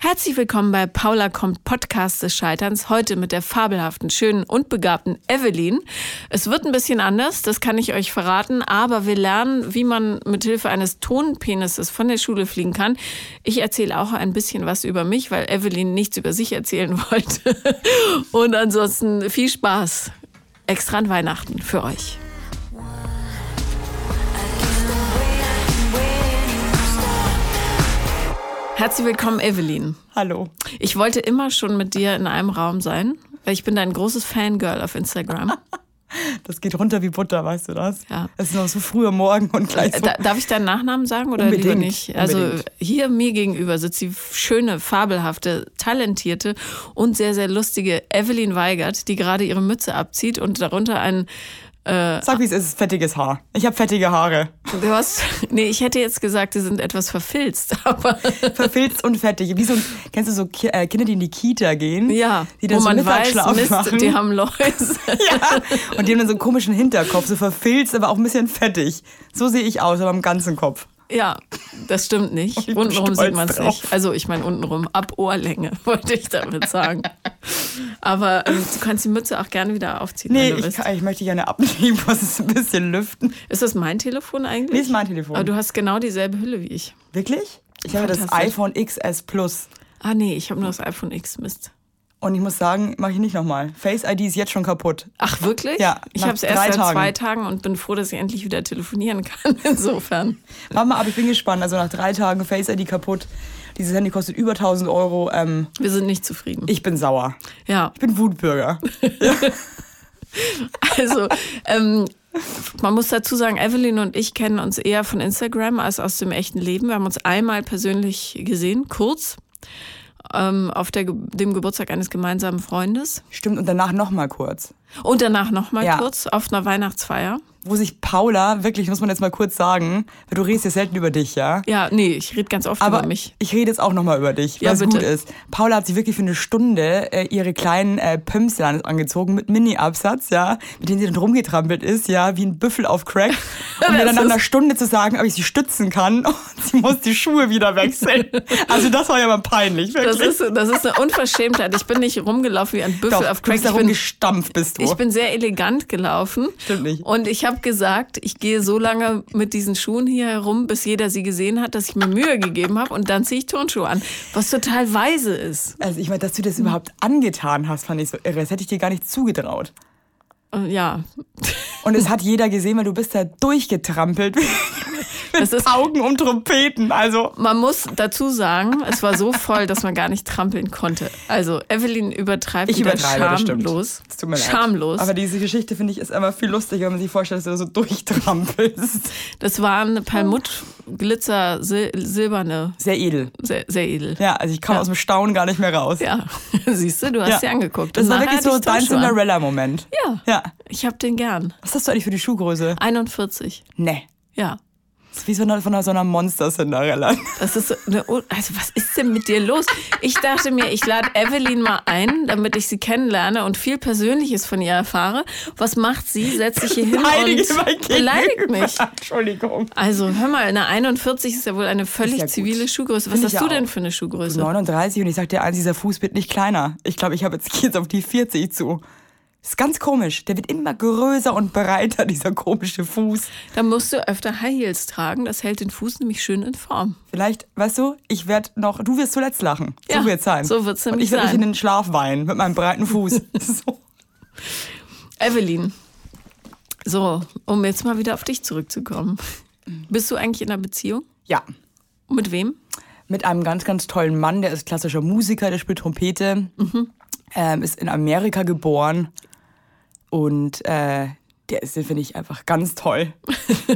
Herzlich willkommen bei Paula kommt Podcast des Scheiterns. Heute mit der fabelhaften, schönen und begabten Evelyn. Es wird ein bisschen anders, das kann ich euch verraten, aber wir lernen, wie man mit Hilfe eines Tonpenises von der Schule fliegen kann. Ich erzähle auch ein bisschen was über mich, weil Evelyn nichts über sich erzählen wollte. Und ansonsten viel Spaß. Extra an Weihnachten für euch. Herzlich willkommen, Evelyn. Hallo. Ich wollte immer schon mit dir in einem Raum sein, weil ich bin dein großes Fangirl auf Instagram. Das geht runter wie Butter, weißt du das? Ja. Es ist noch so früh am Morgen und gleich so. Da, darf ich deinen Nachnamen sagen oder Unbedingt, lieber nicht? Also unbedingt. hier mir gegenüber sitzt die schöne, fabelhafte, talentierte und sehr, sehr lustige Evelyn Weigert, die gerade ihre Mütze abzieht und darunter ein Sag, wie es ist, fettiges Haar. Ich habe fettige Haare. Du hast, nee, ich hätte jetzt gesagt, die sind etwas verfilzt, aber Verfilzt und fettig. Wie so kennst du so Ki äh, Kinder, die in die Kita gehen? ja, Die dann wo so man weiß, Mist, machen. die haben Läuse. ja. Und die haben dann so einen komischen Hinterkopf, so verfilzt, aber auch ein bisschen fettig. So sehe ich aus, aber am ganzen Kopf. Ja, das stimmt nicht. Untenrum sieht man es nicht. Also ich meine untenrum, ab Ohrlänge, wollte ich damit sagen. Aber ähm, du kannst die Mütze auch gerne wieder aufziehen, Nee, wenn du ich, kann, ich möchte gerne abnehmen, muss es ein bisschen lüften. Ist das mein Telefon eigentlich? Nee, ist mein Telefon. Aber du hast genau dieselbe Hülle wie ich. Wirklich? Ich habe das iPhone XS Plus. Ah nee, ich habe nur das iPhone X, Mist. Und ich muss sagen, mache ich nicht nochmal. Face ID ist jetzt schon kaputt. Ach wirklich? Ja, Ich habe es erst seit Tagen. zwei Tagen und bin froh, dass ich endlich wieder telefonieren kann. Insofern. Mama, aber ich bin gespannt. Also nach drei Tagen Face ID kaputt. Dieses Handy kostet über 1000 Euro. Ähm, Wir sind nicht zufrieden. ich bin sauer. ja, Ich bin Wutbürger. also ähm, man muss dazu sagen, Evelyn und ich kennen uns eher von Instagram als aus dem echten Leben. Wir haben uns einmal persönlich gesehen, kurz, ähm, auf der, dem Geburtstag eines gemeinsamen Freundes. Stimmt, und danach nochmal kurz. Und danach nochmal Ja. kurz auf einer Weihnachtsfeier. Wo sich Paula, wirklich, muss man jetzt mal kurz sagen, weil du redest ja selten über dich, ja? Ja, nee, ich rede ganz oft Aber über mich. ich rede jetzt auch nochmal über dich, Ja, was bitte. gut ist. Paula hat sich wirklich für eine Stunde äh, ihre kleinen äh, Pömsel angezogen mit Mini-Absatz, ja, mit denen sie dann rumgetrampelt ist, ja, wie ein Büffel auf Crack. Um mir dann nach einer Stunde zu sagen, ob ich sie stützen kann und sie muss die Schuhe wieder wechseln. Also das war ja mal peinlich, wirklich. Das ist, das ist eine Unverschämtheit. Ich bin nicht rumgelaufen wie ein Büffel Doch, auf du Crack. bist da Ich bin, rumgestampft, bist du. ich bin sehr elegant gelaufen. Stimmt nicht. Und ich habe gesagt, ich gehe so lange mit diesen Schuhen hier herum, bis jeder sie gesehen hat, dass ich mir Mühe gegeben habe und dann ziehe ich Turnschuhe an. Was total weise ist. Also ich meine, dass du das überhaupt angetan hast, fand ich so irre. Das hätte ich dir gar nicht zugetraut. Und ja, Und es hat jeder gesehen, weil du bist da durchgetrampelt. das ist. Augen um Trompeten. Also Man muss dazu sagen, es war so voll, dass man gar nicht trampeln konnte. Also Evelyn übertreibt Ich übertreibe, das schamlos. Es tut mir leid. Schamlos. Aber diese Geschichte finde ich ist immer viel lustiger, wenn man sich vorstellt, dass du so durchtrampelst. Das waren Perlmutt, Glitzer, sil silberne, Sehr edel. sehr, sehr edel. Ja, also ich komme Ja. aus dem Staunen gar nicht mehr raus. Ja, siehst du, du hast Ja. sie angeguckt. Das Und war wirklich so dein. Cinderella-Moment. Ja, Ja. ich hab den gern. Was hast du eigentlich für die Schuhgröße? 41. Nee. Ja. Das ist wie so eine, von so einer Monster-Cinderella. Das ist so eine, also was ist denn mit dir los? Ich dachte mir, ich lade Evelyn mal ein, damit ich sie kennenlerne und viel Persönliches von ihr erfahre. Was macht sie? Setzt sich hier hin und beleidigt mich. Entschuldigung. Also hör mal, eine 41 ist ja wohl eine völlig ja zivile Schuhgröße. Was Finde hast du denn für eine Schuhgröße? 39 und ich sag dir eins, dieser Fuß wird nicht kleiner. Ich glaube, ich habe jetzt geht's auf die 40 zu. Ist ganz komisch. Der wird immer größer und breiter, dieser komische Fuß. Da musst du öfter High Heels tragen. Das hält den Fuß nämlich schön in Form. Vielleicht, weißt du, ich werde noch, du wirst zuletzt lachen. Ja, so wird's sein. so wird's Und nämlich ich werde mich sein. in den Schlaf weinen mit meinem breiten Fuß. so. Evelyn, so, um jetzt mal wieder auf dich zurückzukommen. Bist du eigentlich in einer Beziehung? Ja. Mit wem? Mit einem ganz, ganz tollen Mann, der ist klassischer Musiker, der spielt Trompete, Mhm. ähm, ist in Amerika geboren und äh, der ist, den finde ich einfach ganz toll.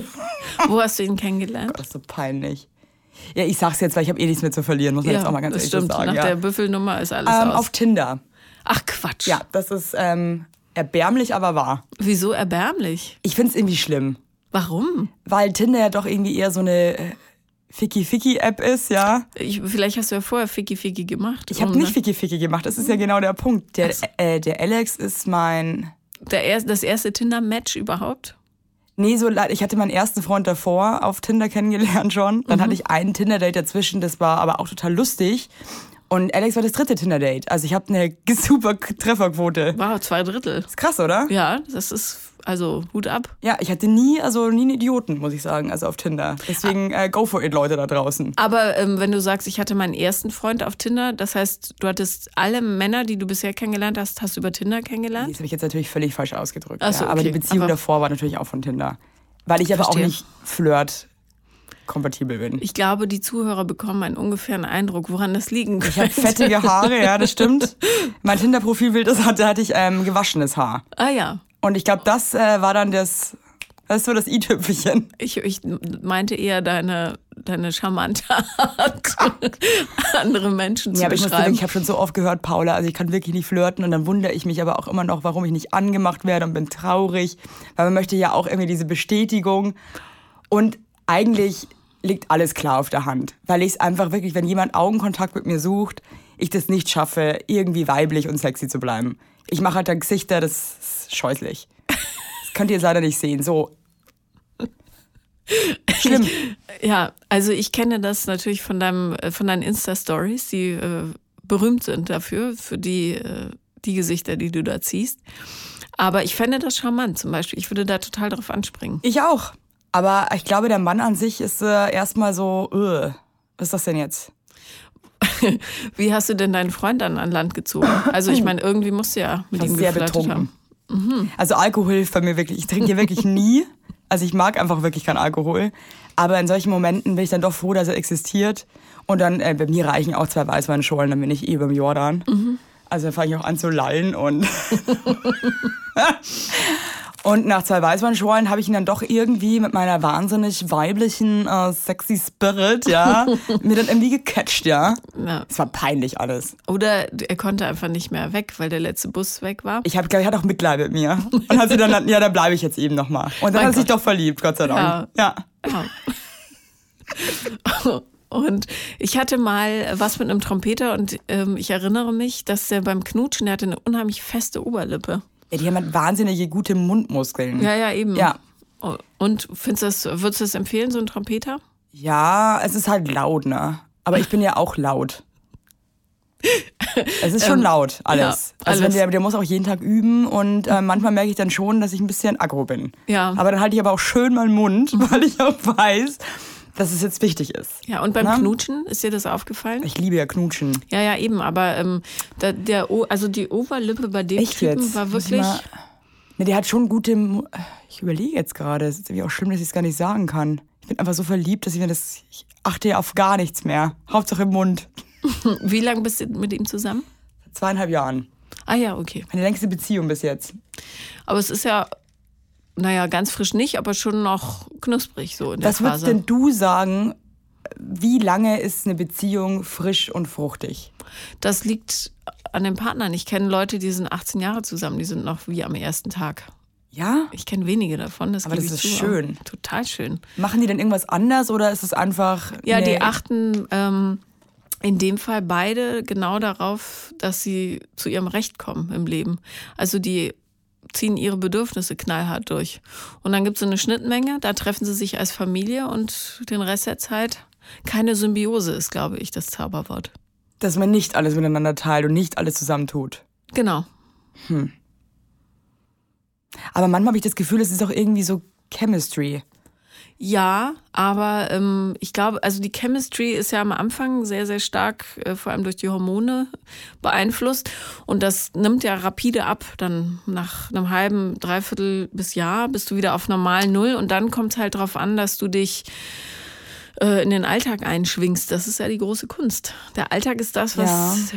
Wo hast du ihn kennengelernt? Das ist so peinlich. Ja, ich sag's jetzt, weil ich habe eh nichts mehr zu verlieren, muss man jetzt auch mal ganz ehrlich stimmt. sagen. Nach ja. der Büffelnummer ist alles ähm, aus. auf Tinder. Ach Quatsch. Ja, das ist ähm, erbärmlich, aber wahr. Wieso erbärmlich? Ich find's irgendwie schlimm, Warum? weil Tinder ja doch irgendwie eher so eine äh, Ficky-Ficky-App ist, ja. Ich, vielleicht hast du ja vorher Ficky Ficky gemacht. Ich habe nicht Ficky-Ficky gemacht, das ist ja genau der Punkt. Der, äh, der Alex ist mein... Der das erste Tinder-Match überhaupt? Nee, so leid. Ich hatte meinen ersten Freund davor auf Tinder kennengelernt schon. Dann Mhm. hatte ich einen Tinder-Date dazwischen, das war aber auch total lustig. Und Alex war das dritte Tinder-Date. Also ich habe eine super Trefferquote. Wow, zwei Drittel. Ist krass, oder? Ja, das ist also Hut ab. Ja, ich hatte nie, also nie einen Idioten, muss ich sagen, also auf Tinder. Deswegen äh, go for it, Leute da draußen. Aber ähm, wenn du sagst, ich hatte meinen ersten Freund auf Tinder, das heißt, du hattest alle Männer, die du bisher kennengelernt hast, hast du über Tinder kennengelernt? Das habe ich jetzt natürlich völlig falsch ausgedrückt. So, ja. Aber okay. die Beziehung Aber- davor war natürlich auch von Tinder. Weil ich aber Verstehe. auch nicht flirt kompatibel bin. Ich glaube, die Zuhörer bekommen einen ungefähren Eindruck, woran das liegen Ich habe könnte. fettige Haare, ja, das stimmt. Mein Tinder-Profilbild, das hatte, hatte ich ähm, gewaschenes Haar. Ah ja, Und ich glaube, das äh, war dann das, das ist so das i-Tüpfelchen. ich, ich meinte eher deine, deine charmante Art, andere Menschen zu Ja, dir beschreiben. wirklich, ich habe schon so oft gehört, Paula, also ich kann wirklich nicht flirten und dann wundere ich mich aber auch immer noch, warum ich nicht angemacht werde und bin traurig, weil man möchte ja auch irgendwie diese Bestätigung und eigentlich liegt alles klar auf der Hand, weil ich es einfach wirklich, wenn jemand Augenkontakt mit mir sucht, ich das nicht schaffe, irgendwie weiblich und sexy zu bleiben. Ich mache halt dann Gesichter, das ist scheußlich. Das könnt ihr jetzt leider nicht sehen, so. Schlimm. Ja, also ich kenne das natürlich von deinem, äh, von deinen Insta-Stories, die äh, berühmt sind dafür, für die, äh, die Gesichter, die du da ziehst. Aber ich fände das charmant zum Beispiel. Ich würde da total drauf anspringen. Ich auch. Aber ich glaube, der Mann an sich ist äh, erstmal so, was ist das denn jetzt? Wie hast du denn deinen Freund dann an Land gezogen? Also ich meine, irgendwie musst du ja mit Ich ihm sehr betrunken. haben. Also Alkohol hilft bei mir wirklich. Ich trinke hier wirklich nie. Also ich mag einfach wirklich keinen Alkohol. Aber in solchen Momenten bin ich dann doch froh, dass er existiert. Und dann, äh, bei mir reichen auch zwei Weißweinschorlen, dann bin ich eh beim Jordan. Also dann fange ich auch an zu lallen und... Und nach zwei Weißweinschorlen habe ich ihn dann doch irgendwie mit meiner wahnsinnig weiblichen, äh, sexy Spirit, ja, mir dann irgendwie gecatcht, ja. Ja. Es war peinlich alles. Oder er konnte einfach nicht mehr weg, weil der letzte Bus weg war. Ich habe, glaube ich, hat auch Mitleid mit mir. Und hat sie dann, ja, dann bleibe ich jetzt eben nochmal. Und dann Mein hat er sich doch verliebt, Gott sei Dank. Ja. Ja. Und ich hatte mal was mit einem Trompeter und ähm, ich erinnere mich, dass der beim Knutschen, der hatte eine unheimlich feste Oberlippe. Ja. Die haben halt wahnsinnige gute Mundmuskeln. Ja, ja, eben. Ja. Und findest du das, würdest du das empfehlen, so ein Trompeter? Ja, es ist halt laut, ne? Aber ich bin ja auch laut. Es ist schon laut, alles. ja, Also wenn alles. der, der muss auch jeden Tag üben und äh, manchmal merke ich dann schon, dass ich ein bisschen aggro bin. Ja. Aber dann halte ich aber auch schön meinen Mund, weil ich auch weiß, dass es jetzt wichtig ist. Ja, und beim Na? Knutschen, ist dir das aufgefallen? Ich liebe ja Knutschen. Ja, ja, eben, aber ähm, da, der, o also die Oberlippe bei dem Echt Typen jetzt? war wirklich. Ne, der hat schon gute. Ich überlege jetzt gerade. Es ist irgendwie auch schlimm, dass ich es gar nicht sagen kann. Ich bin einfach so verliebt, dass ich mir das. Ich achte ja auf gar nichts mehr. Hauptsache im Mund. Wie lange bist du mit ihm zusammen? Zweieinhalb Jahren. Ah ja, okay. Meine längste Beziehung bis jetzt. Aber es ist ja, naja, ganz frisch nicht, aber schon noch knusprig so in der Was würdest denn du sagen? Wie lange ist eine Beziehung frisch und fruchtig? Das liegt an den Partnern. Ich kenne Leute, die sind 18 Jahre zusammen, die sind noch wie am ersten Tag. Ja? Ich kenne wenige davon, das Aber das ist zu, schön. Total schön. Machen die denn irgendwas anders oder ist es einfach. Ja, nee, die achten ähm, in dem Fall beide genau darauf, dass sie zu ihrem Recht kommen im Leben. Also die ziehen ihre Bedürfnisse knallhart durch. Und dann gibt es so eine Schnittmenge, da treffen sie sich als Familie und den Rest der Zeit keine Symbiose ist, glaube ich, das Zauberwort. Dass man nicht alles miteinander teilt und nicht alles zusammentut. Genau. Aber manchmal habe ich das Gefühl, es ist auch irgendwie so Chemistry. Ja, aber ähm, ich glaube, also die Chemistry ist ja am Anfang sehr, sehr stark, äh, vor allem durch die Hormone beeinflusst. Und das nimmt ja rapide ab. Dann nach einem halben, dreiviertel bis Jahr bist du wieder auf normal Null. Und dann kommt es halt darauf an, dass du dich äh, in den Alltag einschwingst. Das ist ja die große Kunst. Der Alltag ist das, was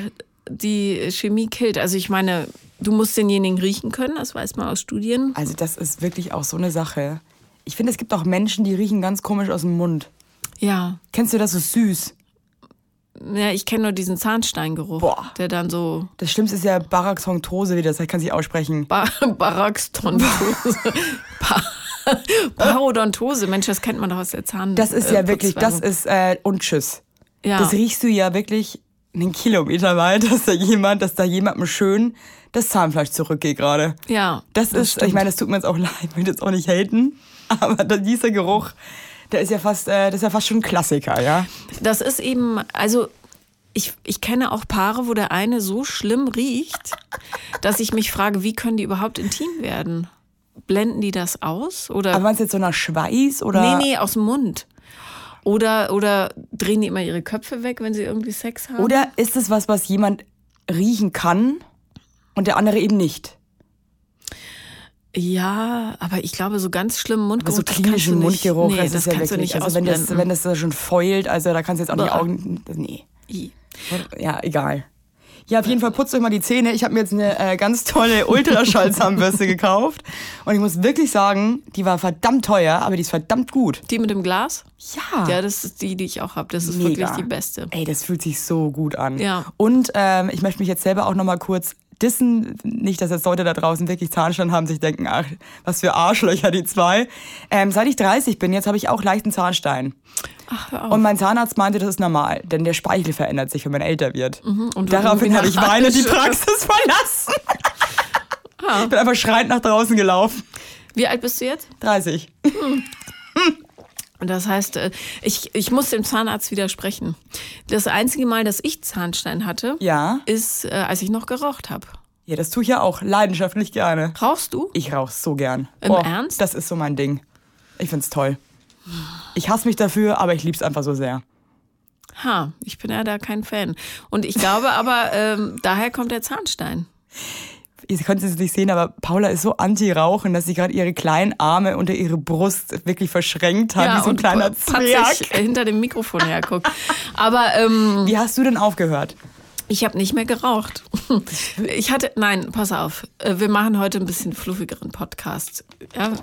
die Chemie killt. Also ich meine, du musst denjenigen riechen können, das weiß man aus Studien. Also das ist wirklich auch so eine Sache. Ich finde, es gibt auch Menschen, die riechen ganz komisch aus dem Mund. Ja, Kennst du das so süß? Ja, ich kenne nur diesen Zahnsteingeruch, Boah. der dann so Das Schlimmste ist ja Baraxontose, wie das heißt, kann sich aussprechen. ba Baraxtontose. Pa Parodontose, Mensch, das kennt man doch aus der Zahn. Das ist äh, ja wirklich, das ist äh, und tschüss. ja. Das riechst du ja wirklich einen Kilometer weit, dass da jemand, dass da jemandem schön das Zahnfleisch zurückgeht gerade. ja, Das, ist, stimmt. ich meine, das tut mir jetzt auch leid, ich will jetzt auch nicht haten, aber dieser Geruch, der ist ja fast, äh, das ist ja fast schon ein Klassiker, ja. das ist eben, also ich, ich kenne auch Paare, wo der eine so schlimm riecht, dass ich mich frage, wie können die überhaupt intim werden? Blenden die das aus? Oder? Aber meinst du jetzt so nach Schweiß oder? Nee, nee, aus dem Mund. Oder, oder drehen die immer ihre Köpfe weg, wenn sie irgendwie Sex haben? Oder ist es was, was jemand riechen kann und der andere eben nicht? Ja, aber ich glaube, so ganz schlimm Mundgeruch. Aber so klinischen Mundgeruch, nee, das, das ist ja kannst wirklich, du nicht also wenn das, wenn das da schon feult, also da kannst du jetzt auch Boah. Augen, nee. I. Ja, egal. Ja, auf jeden Fall putzt euch mal die Zähne. Ich habe mir jetzt eine äh, ganz tolle Ultraschallzahnbürste gekauft. Und ich muss wirklich sagen, die war verdammt teuer, aber die ist verdammt gut. Die mit dem Glas? Ja. Ja, das ist die, die ich auch habe. Das ist Mega. wirklich die beste. Ey, das fühlt sich so gut an. Ja. Und ähm, ich möchte mich jetzt selber auch nochmal kurz dissen. Nicht, dass jetzt Leute da draußen wirklich Zahnstein haben, sich denken, ach, was für Arschlöcher die zwei. Ähm, seit ich 30 bin, jetzt habe ich auch leichten Zahnstein. Ach, hör auf. Und mein Zahnarzt meinte, das ist normal, denn der Speichel verändert sich, wenn man älter wird. Mhm, und Daraufhin habe ich weinend die. Praxis verlassen. Ah. Ich bin einfach schreiend nach draußen gelaufen. Wie alt bist du jetzt? 30. Und das heißt, äh, ich, ich muss dem Zahnarzt widersprechen. Das einzige Mal, dass ich Zahnstein hatte, Ja. ist, äh, als ich noch geraucht habe. Ja, das tue ich ja auch leidenschaftlich gerne. Rauchst du? Ich rauche so gern. Im Ernst? Das ist so mein Ding. Ich find's toll. Ich hasse mich dafür, aber ich lieb's einfach so sehr. Ha, ich bin ja da kein Fan. Und ich glaube aber, ähm, daher kommt der Zahnstein. Ihr könnt es nicht sehen, aber Paula ist so anti-Rauchen, dass sie gerade ihre kleinen Arme unter ihre Brust wirklich verschränkt hat, wie so ein und kleiner Zwerg. hinter dem Mikrofon herguckt. Aber ähm, Wie hast du denn aufgehört? Ich habe nicht mehr geraucht. Ich hatte, nein, pass auf. äh, Wir machen heute ein bisschen fluffigeren Podcast. Ja,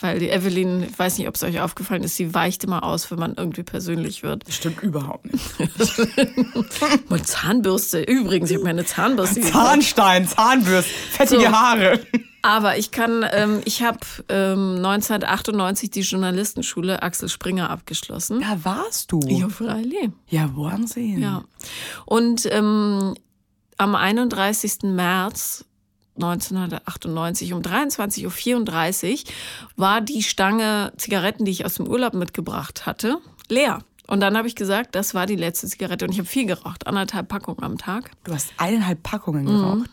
weil die Evelyn, ich weiß nicht, ob es euch aufgefallen ist, sie weicht immer aus, wenn man irgendwie persönlich wird. Das stimmt überhaupt nicht. Und Zahnbürste, übrigens, ich habe meine Zahnbürste. Zahnstein, Zahnbürst, fettige So. Haare. Aber ich kann, ähm, ich habe ähm, 1998 die Journalistenschule Axel Springer abgeschlossen. Da warst du. Ja, freilich. Ja, Wahnsinn. Ja. Und ähm, am 31. März 1998 um 23.34 Uhr war die Stange Zigaretten, die ich aus dem Urlaub mitgebracht hatte, leer. Und dann habe ich gesagt, das war die letzte Zigarette. Und ich habe viel geraucht, anderthalb Packungen am Tag. Du hast eineinhalb Packungen Mhm.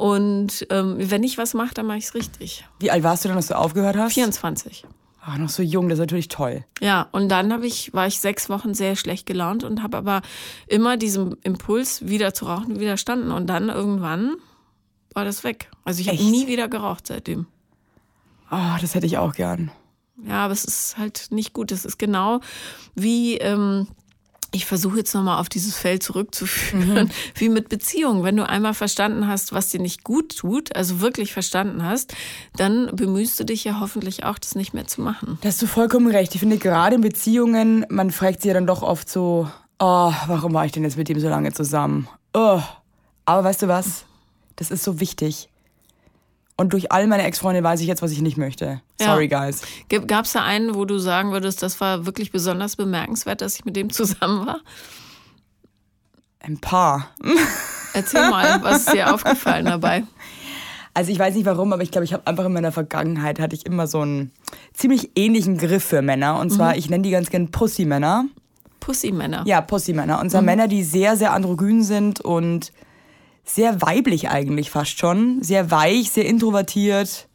Und ähm, wenn ich was mache, dann mache ich es richtig. Wie alt warst du denn, dass du aufgehört hast? 24. Ach, noch so jung, das ist natürlich toll. Ja, und dann habe ich, war ich sechs Wochen sehr schlecht gelaunt und habe aber immer diesem Impuls, wieder zu rauchen, widerstanden. Und dann irgendwann war das weg. Also ich habe nie wieder geraucht seitdem. Oh, das hätte ich auch gern. Ja, aber es ist halt nicht gut. Es ist genau wie, ähm, ich versuche jetzt nochmal auf dieses Feld zurückzuführen, Mhm. wie mit Beziehungen. Wenn du einmal verstanden hast, was dir nicht gut tut, also wirklich verstanden hast, dann bemühst du dich ja hoffentlich auch, das nicht mehr zu machen. Da hast du vollkommen recht. Ich finde, gerade in Beziehungen, man fragt sich ja dann doch oft so, oh, warum war ich denn jetzt mit dem so lange zusammen? Oh. Aber weißt du was? Das ist so wichtig. Und durch all meine Ex-Freunde weiß ich jetzt, was ich nicht möchte. Ja. Sorry, guys. Gab es da einen, wo du sagen würdest, das war wirklich besonders bemerkenswert, dass ich mit dem zusammen war? Ein paar. Erzähl mal, was ist dir aufgefallen dabei? Also ich weiß nicht warum, aber ich glaube, ich habe einfach in meiner Vergangenheit hatte ich immer so einen ziemlich ähnlichen Griff für Männer. Und zwar, ich nenne die ganz gern Pussy-Männer. Pussy-Männer. Ja, Pussy-Männer. Und zwar Männer, die sehr, sehr androgyn sind und sehr weiblich eigentlich fast schon. Sehr weich, sehr introvertiert,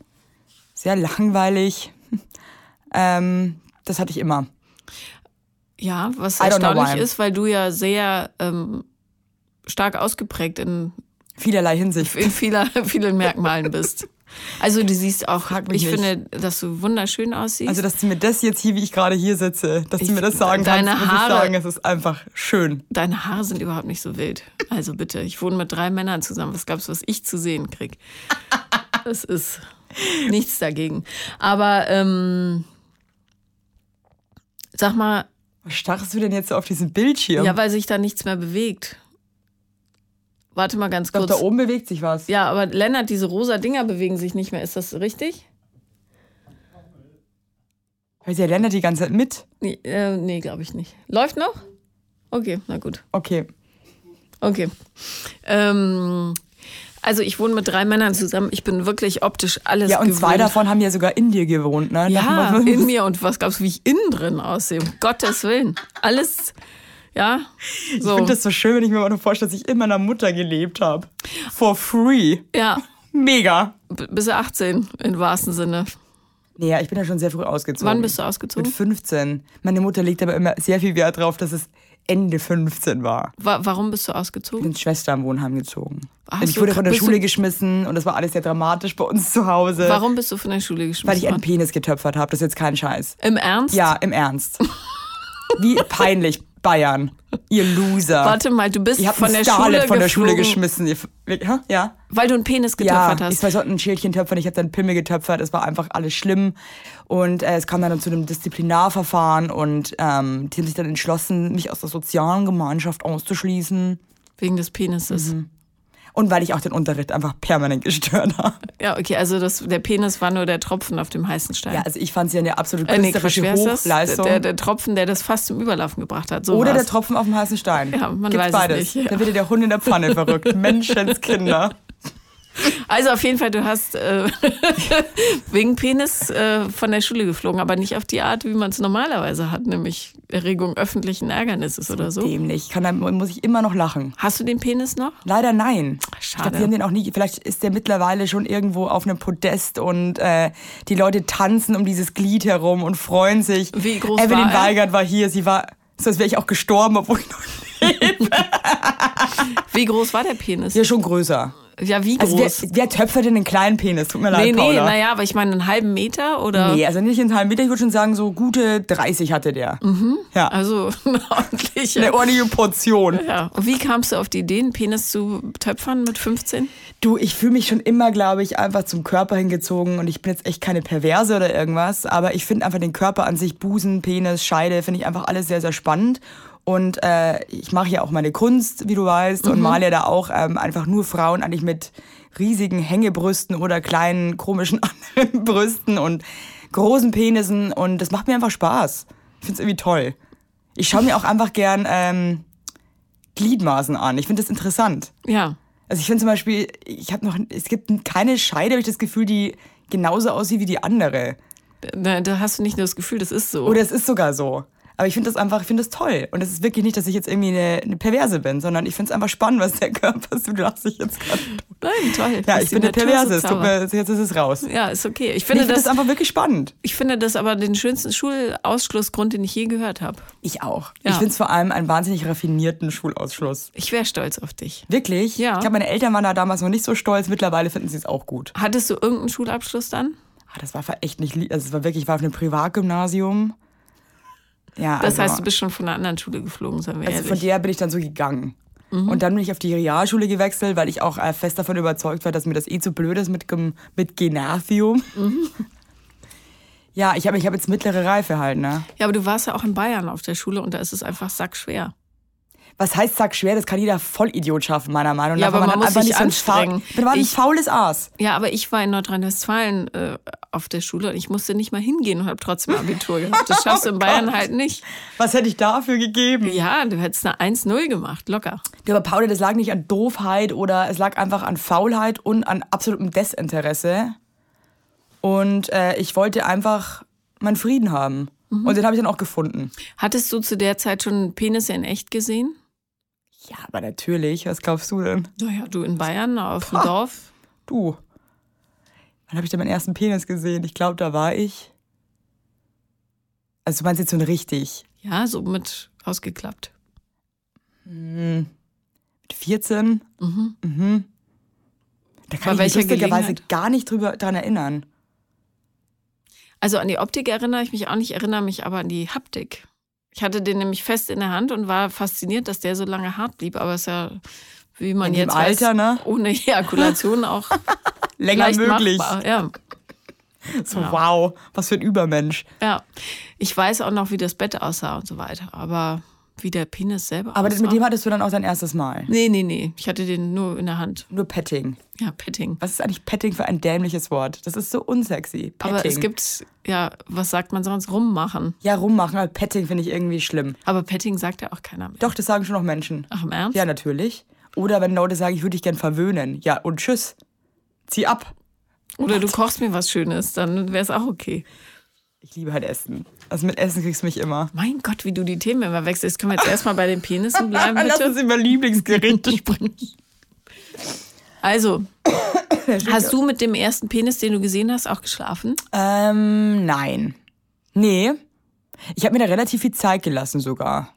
sehr langweilig. ähm, das hatte ich immer. Ja, was erstaunlich ist, weil du ja sehr ähm, stark ausgeprägt in, Vielerlei Hinsicht. in vieler, vielen Merkmalen bist. Also du siehst auch, ich nicht. finde, dass du wunderschön aussiehst. Also, dass du mir das jetzt hier, wie ich gerade hier sitze, dass Ich- du mir das sagen deine kannst, muss ich Haare- sagen, es ist einfach schön. Deine Haare sind überhaupt nicht so wild. Also bitte, ich wohne mit drei Männern zusammen. Was glaubst du, was ich zu sehen krieg? Das ist nichts dagegen. Aber ähm, sag mal, Was starrst du denn jetzt so auf diesen Bildschirm? ja, weil sich da nichts mehr bewegt. Warte mal ganz ich kurz. da oben bewegt sich was. Ja, aber Lennart, diese rosa Dinger bewegen sich nicht mehr. Ist das richtig? Hört der Lennart die ganze Zeit mit? Nee, äh, nee glaube ich nicht. Läuft noch? Okay, na gut. Okay. Okay. Ähm, also ich wohne mit drei Männern zusammen. Ich bin wirklich optisch alles Ja, und gewöhnt. zwei davon haben ja sogar in dir gewohnt, ne? Ja, in mir. Und was glaubst du, wie ich innen drin aussehe? Um Gottes Willen. Alles, Ja? So. Ich finde das so schön, wenn ich mir mal vorstelle, dass ich in meiner Mutter gelebt habe. For free. Ja. Mega. B bis 18 im wahrsten Sinne. Naja, ich bin ja schon sehr früh ausgezogen. Wann bist du ausgezogen? Mit 15. Meine Mutter legt aber immer sehr viel Wert darauf, dass es Ende 15 war. Wa warum bist du ausgezogen? Ich bin Schwester im Wohnheim gezogen. Ach, ich wurde von der Schule geschmissen und das war alles sehr dramatisch bei uns zu Hause. Warum bist du von der Schule geschmissen? Weil ich einen Penis getöpfert habe. Das ist jetzt kein Scheiß. Im Ernst? Ja, im Ernst. Wie peinlich. Bayern. Ihr Loser. Warte mal, du bist Ihr von der Schule von der Schule geschmissen. Ja. Weil du einen Penis getöpfert ja, hast. Ich sollten ein Schälchen töpfern, ich habe dann Pimmel getöpfert. Es war einfach alles schlimm. Und äh, es kam dann zu einem Disziplinarverfahren und ähm, die haben sich dann entschlossen, mich aus der sozialen Gemeinschaft auszuschließen. Wegen des Penises. Mhm und weil ich auch den Unterricht einfach permanent gestört habe. Ja, okay, also das, der Penis war nur der Tropfen auf dem heißen Stein. Ja, also ich fand sie eine absolut künstlerische äh, nee, Hochleistung. Der, der, Tropfen, der das fast zum Überlaufen gebracht hat. So Oder war's. der Tropfen auf dem heißen Stein. Ja, man Gibt's weiß beides. es nicht. Ja. Da wird der Hund in der Pfanne verrückt. Menschenskinder. Also auf jeden Fall, du hast äh, wegen Penis äh, von der Schule geflogen, aber nicht auf die Art, wie man es normalerweise hat, nämlich Erregung öffentlichen Ärgernisses oder so. Dämlich. Kann, dann muss ich immer noch lachen. Hast du den Penis noch? Leider nein. Schade. Ich glaube, haben den auch nie. Vielleicht ist der mittlerweile schon irgendwo auf einem Podest und äh, die Leute tanzen um dieses Glied herum und freuen sich. Wie groß Evelyn war er? Weigert war hier. Sie war so, als wäre ich auch gestorben, obwohl ich noch lebe. Wie groß war der Penis? Ja, schon größer. Ja, wie groß? Also wer, wer töpfert denn einen kleinen Penis? Tut mir leid, nee, nee, naja, aber ich meine einen halben Meter oder? Nee, also nicht einen halben Meter, ich würde schon sagen, so gute 30 hatte der. Mhm. Ja. Also eine ordentliche. Eine ordentliche Portion. Ja. Und wie kamst du auf die Idee, einen Penis zu töpfern mit 15? Du, ich fühle mich schon immer, glaube ich, einfach zum Körper hingezogen und ich bin jetzt echt keine Perverse oder irgendwas, aber ich finde einfach den Körper an sich, Busen, Penis, Scheide, finde ich einfach alles sehr, sehr spannend. Und äh, ich mache ja auch meine Kunst, wie du weißt, und male ja da auch ähm, einfach nur Frauen eigentlich mit riesigen Hängebrüsten oder kleinen komischen anderen Brüsten und großen Penissen und das macht mir einfach Spaß. Ich finde es irgendwie toll. Ich schaue mir auch einfach gern ähm, Gliedmaßen an. Ich finde das interessant. Ja. Also ich finde zum Beispiel, ich habe noch, es gibt keine Scheide, habe ich das Gefühl, die genauso aussieht wie die andere. Da, da hast du nicht nur das Gefühl, das ist so. Oder es ist sogar so. Aber ich finde das einfach, ich finde das toll. Und es ist wirklich nicht, dass ich jetzt irgendwie eine, eine Perverse bin, sondern ich finde es einfach spannend, was der Körper ist. Du lachst dich jetzt gerade. Nein, toll. Ja, ich bin eine Perverse. so mir, jetzt ist es raus. Ja, ist okay. Ich Nee, finde, ich das, das einfach wirklich spannend. ich finde das aber den schönsten Schulausschlussgrund, den ich je gehört habe. Ich auch. Ja. Ich finde es vor allem einen wahnsinnig raffinierten Schulausschluss. Ich wäre stolz auf dich. Wirklich? Ja. Ich glaube, meine Eltern waren da damals noch nicht so stolz. Mittlerweile finden sie es auch gut. Hattest du irgendeinen Schulabschluss dann? Ah, das war echt nicht, lieb. also es war wirklich, ich war auf einem Privatgymnasium. Ja, Das also, heißt, du bist schon von einer anderen Schule geflogen, sagen wir also ehrlich. von der bin ich dann so gegangen. Mhm. Und dann bin ich auf die Realschule gewechselt, weil ich auch äh, fest davon überzeugt war, dass mir das eh zu blöd ist mit, mit Gymnasium. Mhm. Ja, ich habe ich hab jetzt mittlere Reife halt, ne? ja, aber du warst ja auch in Bayern auf der Schule und da ist es einfach sackschwer. Was heißt Sack schwer? Das kann jeder Vollidiot schaffen, meiner Meinung nach. Ja, aber weil man muss einfach sich nicht so ein anstrengen. Man war ein Ich- faules Aas. Ja, aber ich war in Nordrhein-Westfalen äh, auf der Schule und ich musste nicht mal hingehen und habe trotzdem Abitur gehabt. Das schaffst du in Bayern halt nicht. Was hätte ich dafür gegeben? Ja, du hättest eine 1-0 gemacht, locker. Ja, aber Paul, das lag nicht an Doofheit oder es lag einfach an Faulheit und an absolutem Desinteresse. Und äh, ich wollte einfach meinen Frieden haben. Mhm. Und den habe ich dann auch gefunden. Hattest du zu der Zeit schon Penisse in echt gesehen? Ja, aber natürlich. Was glaubst du denn? Naja, du in Bayern auf dem. Dorf. Du. Wann habe ich denn meinen ersten Penis gesehen? Ich glaube, da war ich. Also du meinst jetzt so ein richtig. Ja, so mit ausgeklappt. Mit 14? Mhm. Mhm. Da Bei kann ich mich lustigerweise gar nicht drüber dran erinnern. Also an die Optik erinnere ich mich auch nicht, erinnere mich aber an die Haptik. Ich hatte den nämlich fest in der Hand und war fasziniert, dass der so lange hart blieb. Aber es ist ja, wie man In jetzt Alter, weiß, ne? ohne Ejakulation auch Länger möglich. machbar. Ja, So, Ja. wow, was für ein Übermensch. ja. Ich weiß auch noch, wie das Bett aussah und so weiter. Aber wie der Penis selber Aber aussah. mit dem hattest du dann auch dein erstes Mal. Nee, nee, nee. Ich hatte den nur in der Hand. Nur Petting. Ja, Petting. Was ist eigentlich Petting für ein dämliches Wort? Das ist so unsexy. Petting. Aber es gibt, ja, was sagt man sonst? Rummachen. Ja, rummachen, aber Petting finde ich irgendwie schlimm. Aber Petting sagt ja auch keiner mehr. Doch, das sagen schon noch Menschen. Ach, im Ernst? Ja, natürlich. Oder wenn Leute sagen, ich würde dich gern verwöhnen. Ja, und tschüss. Zieh ab. Oder du kochst mir was Schönes, dann wäre es auch okay. Ich liebe halt Essen. Also mit Essen kriegst du mich immer. Mein Gott, wie du die Themen immer wechselst. Können wir jetzt erstmal bei den Penissen bleiben, Lass bitte? uns über Lieblingsgerichte sprechen. Also, hast du mit dem ersten Penis, den du gesehen hast, auch geschlafen? Ähm, nein. Nee. Ich habe mir da relativ viel Zeit gelassen sogar.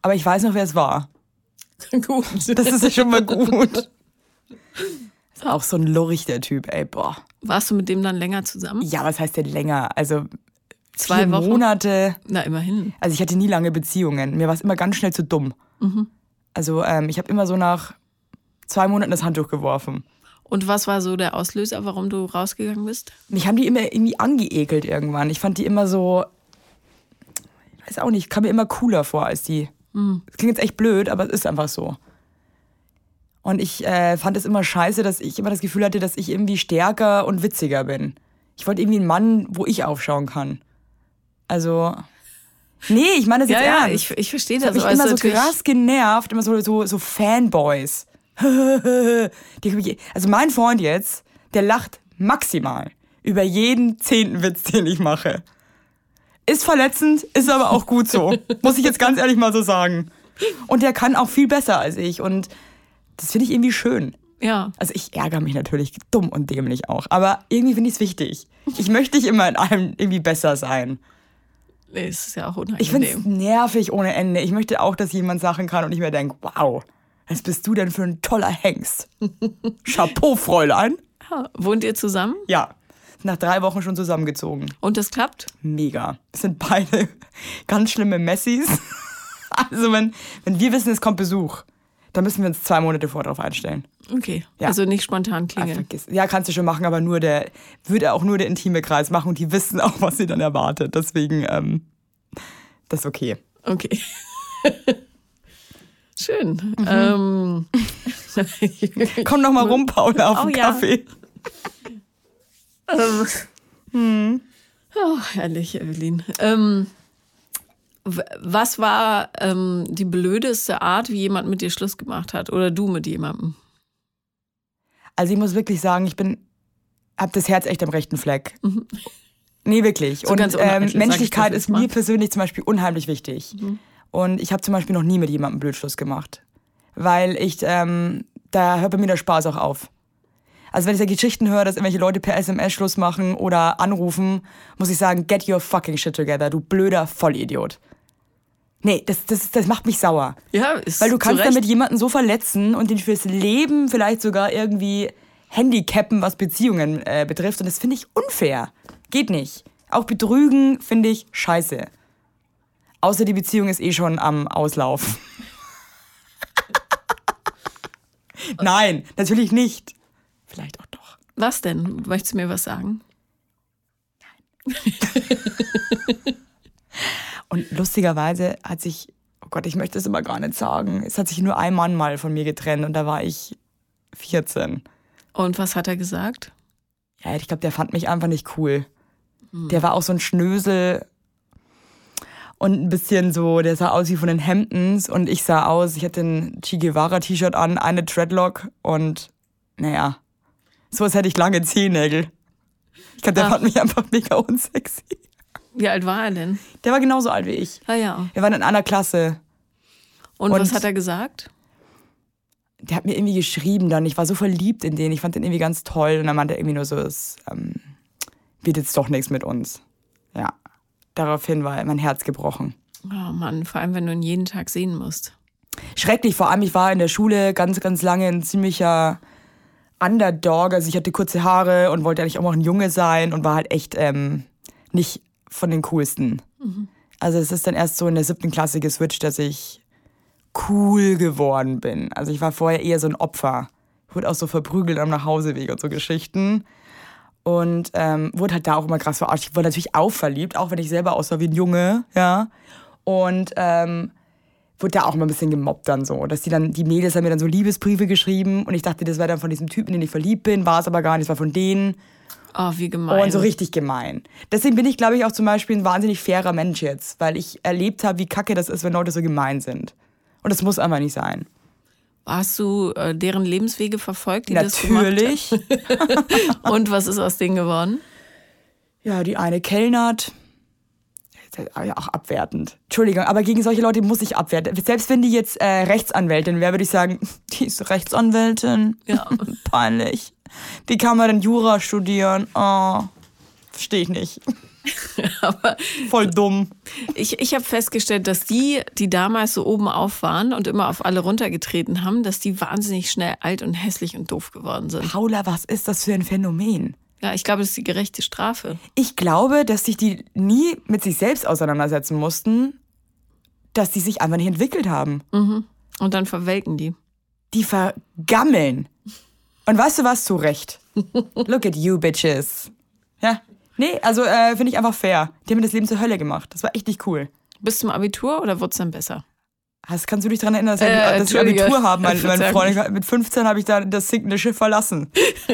Aber ich weiß noch, wer es war. Gut. Das ist ja schon mal gut. Ist auch so ein Lurch, der Typ, ey, boah. Warst du mit dem dann länger zusammen? Ja, was heißt denn länger? Also Zwei Wochen? Monate. Na, immerhin. Also ich hatte nie lange Beziehungen. Mir war es immer ganz schnell zu dumm. Also ähm, ich habe immer so nach zwei Monaten das Handtuch geworfen. Und was war so der Auslöser, warum du rausgegangen bist? Mich haben die immer irgendwie angeekelt irgendwann. Ich fand die immer so, ich weiß auch nicht, kam mir immer cooler vor als die. Das klingt jetzt echt blöd, aber es ist einfach so. Und ich äh, fand es immer scheiße, dass ich immer das Gefühl hatte, dass ich irgendwie stärker und witziger bin. Ich wollte irgendwie einen Mann, wo ich aufschauen kann. Also, nee, ich meine das Ja, jetzt ja, ernst. ich, ich verstehe Das das. hat mich aber immer so krass genervt, immer so, so, so Fanboys. Also mein Freund jetzt, der lacht maximal über jeden zehnten Witz, den ich mache. Ist verletzend, ist aber auch gut so. Muss ich jetzt ganz ehrlich mal so sagen. Und der kann auch viel besser als ich. Und das finde ich irgendwie schön. Ja, Also ich ärgere mich natürlich dumm und dämlich auch. Aber irgendwie finde ich es wichtig. Ich möchte nicht immer in allem irgendwie besser sein. nee, es ist ja auch Ich finde es nervig ohne Ende. Ich möchte auch, dass jemand Sachen kann und ich mir denke, wow, was bist du denn für ein toller Hengst? Chapeau, Fräulein. Ja. Wohnt ihr zusammen? Ja, nach drei Wochen schon zusammengezogen. Und das klappt? Mega. Das sind beide ganz schlimme Messis. Also wenn, wenn wir wissen, es kommt Besuch, dann müssen wir uns zwei Monate vor drauf einstellen. Okay. Ja. Also nicht spontan Ah, klingeln. Ja, kannst du schon machen, aber nur der, würde auch nur der intime Kreis machen und die wissen auch, was sie dann erwartet. Deswegen, ähm, das ist okay. Okay. Schön. Mhm. Ähm, Komm noch mal rum, Paula, auf Oh, den ja. Kaffee. oh, herrlich, Evelyn. Ähm, was war ähm, die blödeste Art, wie jemand mit dir Schluss gemacht hat? Oder du mit jemandem? Also ich muss wirklich sagen, ich bin, hab das Herz echt am rechten Fleck. Nee, wirklich. So und ähm, Menschlichkeit ist mir persönlich zum Beispiel unheimlich wichtig. Und ich habe zum Beispiel noch nie mit jemandem Blödschluss gemacht. Weil ich, ähm, da hört bei mir der Spaß auch auf. Also wenn ich da Geschichten höre, dass irgendwelche Leute per SMS Schluss machen oder anrufen, muss ich sagen, get your fucking shit together, du blöder Vollidiot. Nee, das, das, das macht mich sauer. Ja, ist Weil du kannst zu Recht. damit jemanden so verletzen und ihn fürs Leben vielleicht sogar irgendwie handicappen, was Beziehungen äh, betrifft. Und das finde ich unfair. Geht nicht. Auch betrügen finde ich scheiße. Außer die Beziehung ist eh schon am Auslauf. Nein, natürlich nicht. Vielleicht auch doch. Was denn? Möchtest du mir was sagen? Und lustigerweise hat sich, oh Gott, ich möchte es immer gar nicht sagen, es hat sich nur ein Mann mal von mir getrennt und da war ich 14. Und was hat er gesagt? Ja, ich glaube, der fand mich einfach nicht cool. Der war auch so ein Schnösel und ein bisschen so, der sah aus wie von den Hamptons und ich sah aus, ich hatte ein Che Guevara-T-Shirt an, eine Dreadlock und naja, so als hätte ich lange Zehennägel. Ich glaube, der Ah. fand mich einfach mega unsexy. Wie alt war er denn? Der war genauso alt wie ich. Ah ja. Wir waren in einer Klasse. Und, Und- was hat er gesagt? Der hat mir irgendwie geschrieben dann, ich war so verliebt in den, ich fand den irgendwie ganz toll und dann meinte er irgendwie nur so, es ähm, wird jetzt doch nichts mit uns. Ja, daraufhin war mein Herz gebrochen. Oh Mann, vor allem wenn du ihn jeden Tag sehen musst. Schrecklich, vor allem ich war in der Schule ganz, ganz lange ein ziemlicher Underdog, also ich hatte kurze Haare und wollte eigentlich auch mal ein Junge sein und war halt echt ähm, nicht von den coolsten. Also es ist dann erst so in der siebten Klasse geswitcht, dass ich cool geworden bin. Also ich war vorher eher so ein Opfer. Wurde auch so verprügelt am Nachhauseweg und so Geschichten. Und ähm, wurde halt da auch immer krass verarscht. Ich wurde natürlich auch verliebt, auch wenn ich selber aussah wie ein Junge, ja. Und ähm, wurde da auch immer ein bisschen gemobbt dann so. Dass die dann, die Mädels haben mir dann so Liebesbriefe geschrieben und ich dachte, das wäre dann von diesem Typen, den ich verliebt bin, war es aber gar nicht, es war von denen. Oh, wie gemein. Und so richtig gemein. Deswegen bin ich, glaube ich, auch zum Beispiel ein wahnsinnig fairer Mensch jetzt, weil ich erlebt habe, wie kacke das ist, wenn Leute so gemein sind. Und das muss einfach nicht sein. Hast du äh, deren Lebenswege verfolgt, die das gemacht Natürlich. haben? Und was ist aus denen geworden? Ja, die eine kellnert. das ja auch abwertend. Entschuldigung, aber gegen solche Leute muss ich abwerten. Selbst wenn die jetzt äh, Rechtsanwältin wäre, würde ich sagen, die ist Rechtsanwältin. Ja. Peinlich. Wie kann man denn Jura studieren? Oh, verstehe ich nicht. Aber Voll dumm. ich, ich habe festgestellt, dass die, die damals so oben auf waren und immer auf alle runtergetreten haben, dass die wahnsinnig schnell alt und hässlich und doof geworden sind. Paula, was ist das für ein Phänomen? Ja, ich glaube, das ist die gerechte Strafe. Ich glaube, dass sich die nie mit sich selbst auseinandersetzen mussten, dass die sich einfach nicht entwickelt haben. Und dann verwelken die. Die vergammeln. Und weißt du was? Zu Recht. Look at you, bitches. Ja. Nee, also äh, finde ich einfach fair. Die haben mir das Leben zur Hölle gemacht. Das war echt nicht cool. Bis zum Abitur oder wurde es dann besser? Hast, kannst du dich daran erinnern, dass, wir- Äh, dass Entschuldige. Abitur haben? Mein, mein. Freund, mit 15 habe ich da das sinkende Schiff verlassen.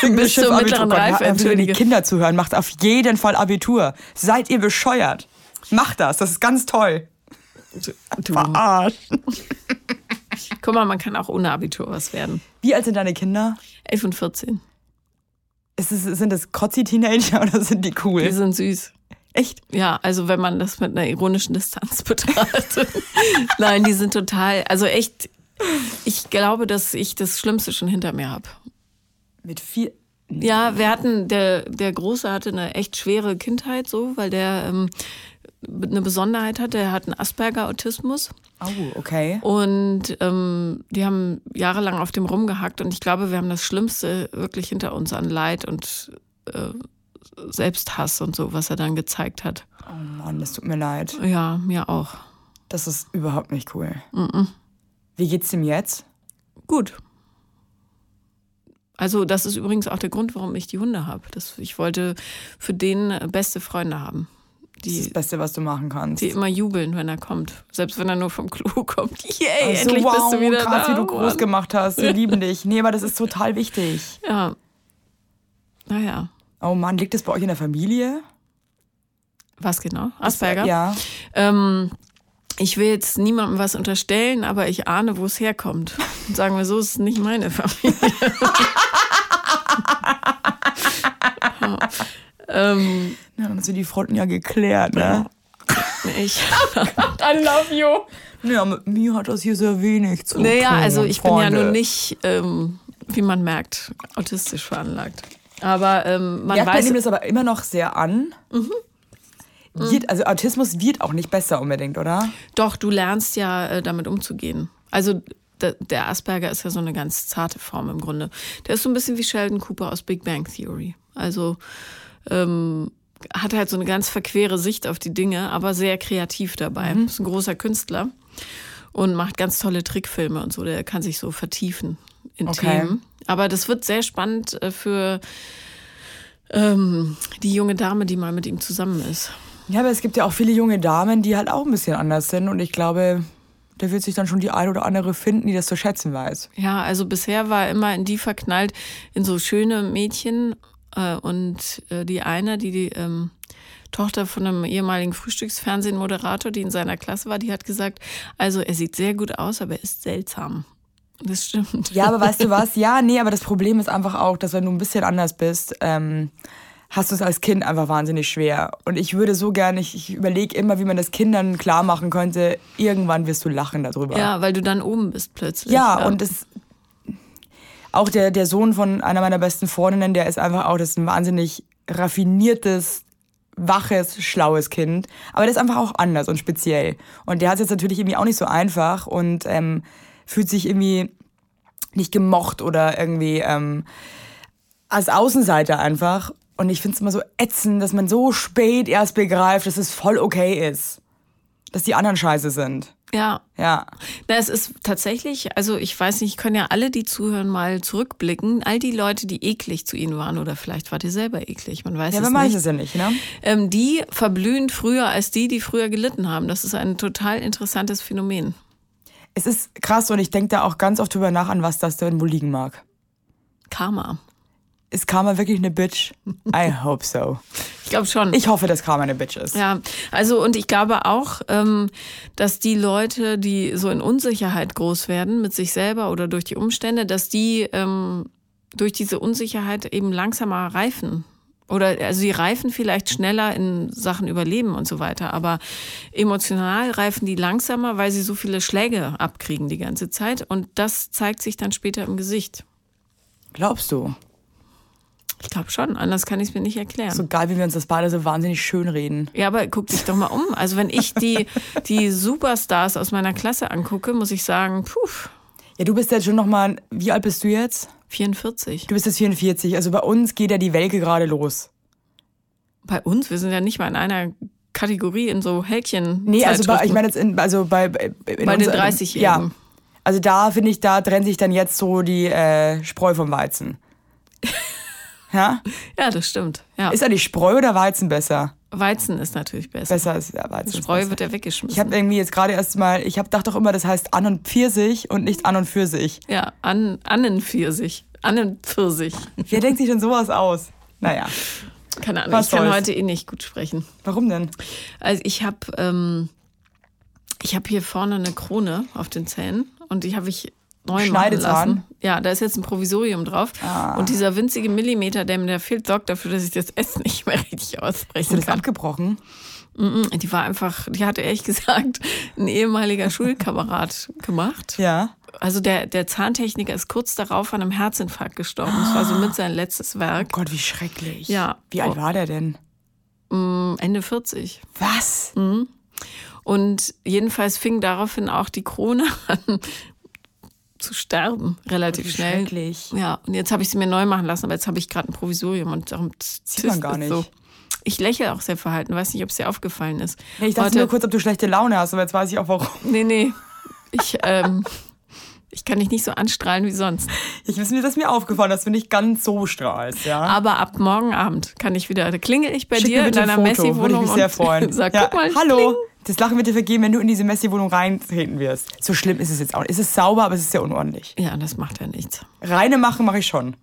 Sinkende Bis zur mittleren Gott, Reife, wenn die entschuldige. Kinder zuhören, macht auf jeden Fall Abitur. Seid ihr bescheuert? Macht das, das ist ganz toll. Du. Verarschen. Guck mal, man kann auch ohne Abitur was werden. Wie alt sind deine Kinder? 11 und 14. Ist es, sind das Kotzi-Teenager oder sind die cool? Die sind süß. Echt? Ja, also wenn man das mit einer ironischen Distanz betrachtet. Nein, die sind total, also echt, ich glaube, dass ich das Schlimmste schon hinter mir habe. Mit vier. Ja, wir hatten, der, der Große hatte eine echt schwere Kindheit so, weil der ähm, eine Besonderheit hat, der hat einen Asperger-Autismus. Oh, okay. Und ähm, die haben jahrelang auf dem rumgehackt und ich glaube, wir haben das Schlimmste wirklich hinter uns an Leid und äh, Selbsthass und so, was er dann gezeigt hat. Oh Mann, das tut mir leid. Ja, mir auch. Das ist überhaupt nicht cool. Wie geht's ihm jetzt? Gut. Also das ist übrigens auch der Grund, warum ich die Hunde habe. Ich wollte für den beste Freunde haben, Das ist das die, Beste, was du machen kannst. die immer jubeln, wenn er kommt. Selbst wenn er nur vom Klo kommt. Yay, Ach so, endlich wow, bist du wieder krass, da. wie du groß gemacht hast. Wir lieben dich. Nee, aber das ist total wichtig. Ja. Naja. Oh Mann, liegt das bei euch in der Familie? Was genau? Asperger? Ja. Ähm, ich will jetzt niemandem was unterstellen, aber ich ahne, wo es herkommt. Und sagen wir so, es ist nicht meine Familie. Ähm, Ja, dann sind die Fronten ja geklärt, ne? ich, I love you. Ja, mit mir hat das hier sehr wenig zu naja, tun. also ich bin ja Freunde. nun nicht, ähm, wie man merkt, autistisch veranlagt. Aber ähm, man Ja, weiß, nimmt das aber immer noch sehr an. Mhm. Wird, also Autismus wird auch nicht besser unbedingt, oder? doch, du lernst ja äh, damit umzugehen. Also der, der Asperger ist ja so eine ganz zarte Form im Grunde. Der ist so ein bisschen wie Sheldon Cooper aus Big Bang Theory. Also ähm, hat halt so eine ganz verquere Sicht auf die Dinge, aber sehr kreativ dabei. Ist ein großer Künstler und macht ganz tolle Trickfilme und so. Der kann sich so vertiefen in Okay. Themen. Aber das wird sehr spannend äh, für ähm, die junge Dame, die mal mit ihm zusammen ist. Ja, aber es gibt ja auch viele junge Damen, die halt auch ein bisschen anders sind. Und ich glaube, da wird sich dann schon die eine oder andere finden, die das zu schätzen weiß. Ja, also bisher war er immer in die verknallt, in so schöne Mädchen. Äh, und äh, die eine, die die ähm, Tochter von einem ehemaligen Frühstücksfernsehmoderator, die in seiner Klasse war, die hat gesagt, also er sieht sehr gut aus, aber er ist seltsam. Das stimmt. Ja, aber weißt du was? Ja, nee, aber das Problem ist einfach auch, dass wenn du ein bisschen anders bist, ähm, hast du es als Kind einfach wahnsinnig schwer. Und ich würde so gerne, ich, ich überlege immer, wie man das Kindern klar machen könnte, irgendwann wirst du lachen darüber. Ja, weil du dann oben bist plötzlich. Ja, und es, auch der, der Sohn von einer meiner besten Freundinnen, der ist einfach auch das ist ein wahnsinnig raffiniertes, waches, schlaues Kind. Aber der ist einfach auch anders und speziell. Und der hat es jetzt natürlich irgendwie auch nicht so einfach und ähm, fühlt sich irgendwie nicht gemocht oder irgendwie ähm, als Außenseiter einfach. Und ich finde es immer so ätzend, dass man so spät erst begreift, dass es voll okay ist. Dass die anderen scheiße sind. Ja. Ja. Na, es ist tatsächlich, also ich weiß nicht, können ja alle, die zuhören, mal zurückblicken. All die Leute, die eklig zu ihnen waren, oder vielleicht wart ihr selber eklig, man weiß Ja, es man nicht. weiß es ja nicht, ne? ähm, die verblühen früher als die, die früher gelitten haben. Das ist ein total interessantes Phänomen. Es ist krass und ich denke da auch ganz oft drüber nach, an was das denn wohl liegen mag. Karma. Ist Karma wirklich eine Bitch? I hope so. Ich glaube schon. Ich hoffe, dass Karma eine Bitch ist. ja, also und ich glaube auch, ähm, dass die Leute, die so in Unsicherheit groß werden mit sich selber oder durch die Umstände, dass die ähm, durch diese Unsicherheit eben langsamer reifen Oder also sie reifen vielleicht schneller in Sachen Überleben und so weiter, aber emotional reifen die langsamer, weil sie so viele Schläge abkriegen die ganze Zeit und das zeigt sich dann später im Gesicht. Glaubst du? Ich glaube schon, anders kann ich es mir nicht erklären. So geil, wie wir uns das beide so wahnsinnig schön reden. Ja, aber guck dich doch mal um. Also wenn ich die, die Superstars aus meiner Klasse angucke, muss ich sagen, puh, Ja, du bist jetzt schon nochmal, wie alt bist du jetzt? 44. Du bist jetzt 44. Also bei uns geht ja die Welke gerade los. Bei uns, wir sind ja nicht mal in einer Kategorie in so Häkchen. Nee, also bei, ich meine jetzt in, also bei, bei, Bei den unser- 30-Jährigen. Ja. Also da finde ich, da trennt sich dann jetzt so die äh, Spreu vom Weizen. ja? Ja, das stimmt. Ja. Ist ja die Spreu oder Weizen besser? Weizen ist natürlich besser. Besser ist ja Weizen. Spreu besser. wird ja Ich weggeschmissen. habe irgendwie jetzt gerade erst mal, ich habe dachte doch immer, das heißt an und Pfirsich und nicht an und für sich. ja, an, Annenpfirsich. Annenpfirsich. Wer denkt sich denn sowas aus? Naja, Keine Ahnung, Was ich kann soll's? heute eh nicht gut sprechen. warum denn? Also ich habe ähm, ich habe hier vorne eine Krone auf den Zähnen und die habe ich neu machen Schneidezahn? lassen. Ja, da ist jetzt ein Provisorium drauf. Ah. Und dieser winzige Millimeter, der mir da fehlt, sorgt dafür, dass ich das S nicht mehr richtig du aussprechen das kann. abgebrochen? Die war einfach, die hatte ehrlich gesagt ein ehemaliger Schulkamerad gemacht. Ja. Also der, der Zahntechniker ist kurz darauf an einem Herzinfarkt gestorben. Das war so mit sein letztes Werk. Gott, wie schrecklich. Ja. Wie alt Oh. war der denn? Mm, Ende 40. Was? Und jedenfalls fing daraufhin auch die Krone an zu sterben, relativ Wie schnell. schrecklich. Ja, und jetzt habe ich sie mir neu machen lassen, aber jetzt habe ich gerade ein Provisorium und darum Sieht man gar nicht. So. Ich lächle auch sehr verhalten, weiß nicht, ob es dir aufgefallen ist. Nee, ich dachte Heute- nur kurz, ob du schlechte Laune hast, aber jetzt weiß ich auch warum. Nee, nee. Ich, ähm, ich kann dich nicht so anstrahlen wie sonst. Ich ist mir das mir aufgefallen, dass du nicht ganz so strahlst, ja. Aber ab morgen Abend kann ich wieder, da klingel ich bei Schick dir in deiner würde ich Messi-Wohnung mich sehr und freuen. sag, ja, guck mal, hallo. kling. Das Lachen wird dir vergehen, wenn du in diese Messi-Wohnung reintreten wirst. So schlimm ist es jetzt auch. Es ist sauber, aber es ist sehr unordentlich. Ja, das macht ja nichts. Reine machen mache ich schon.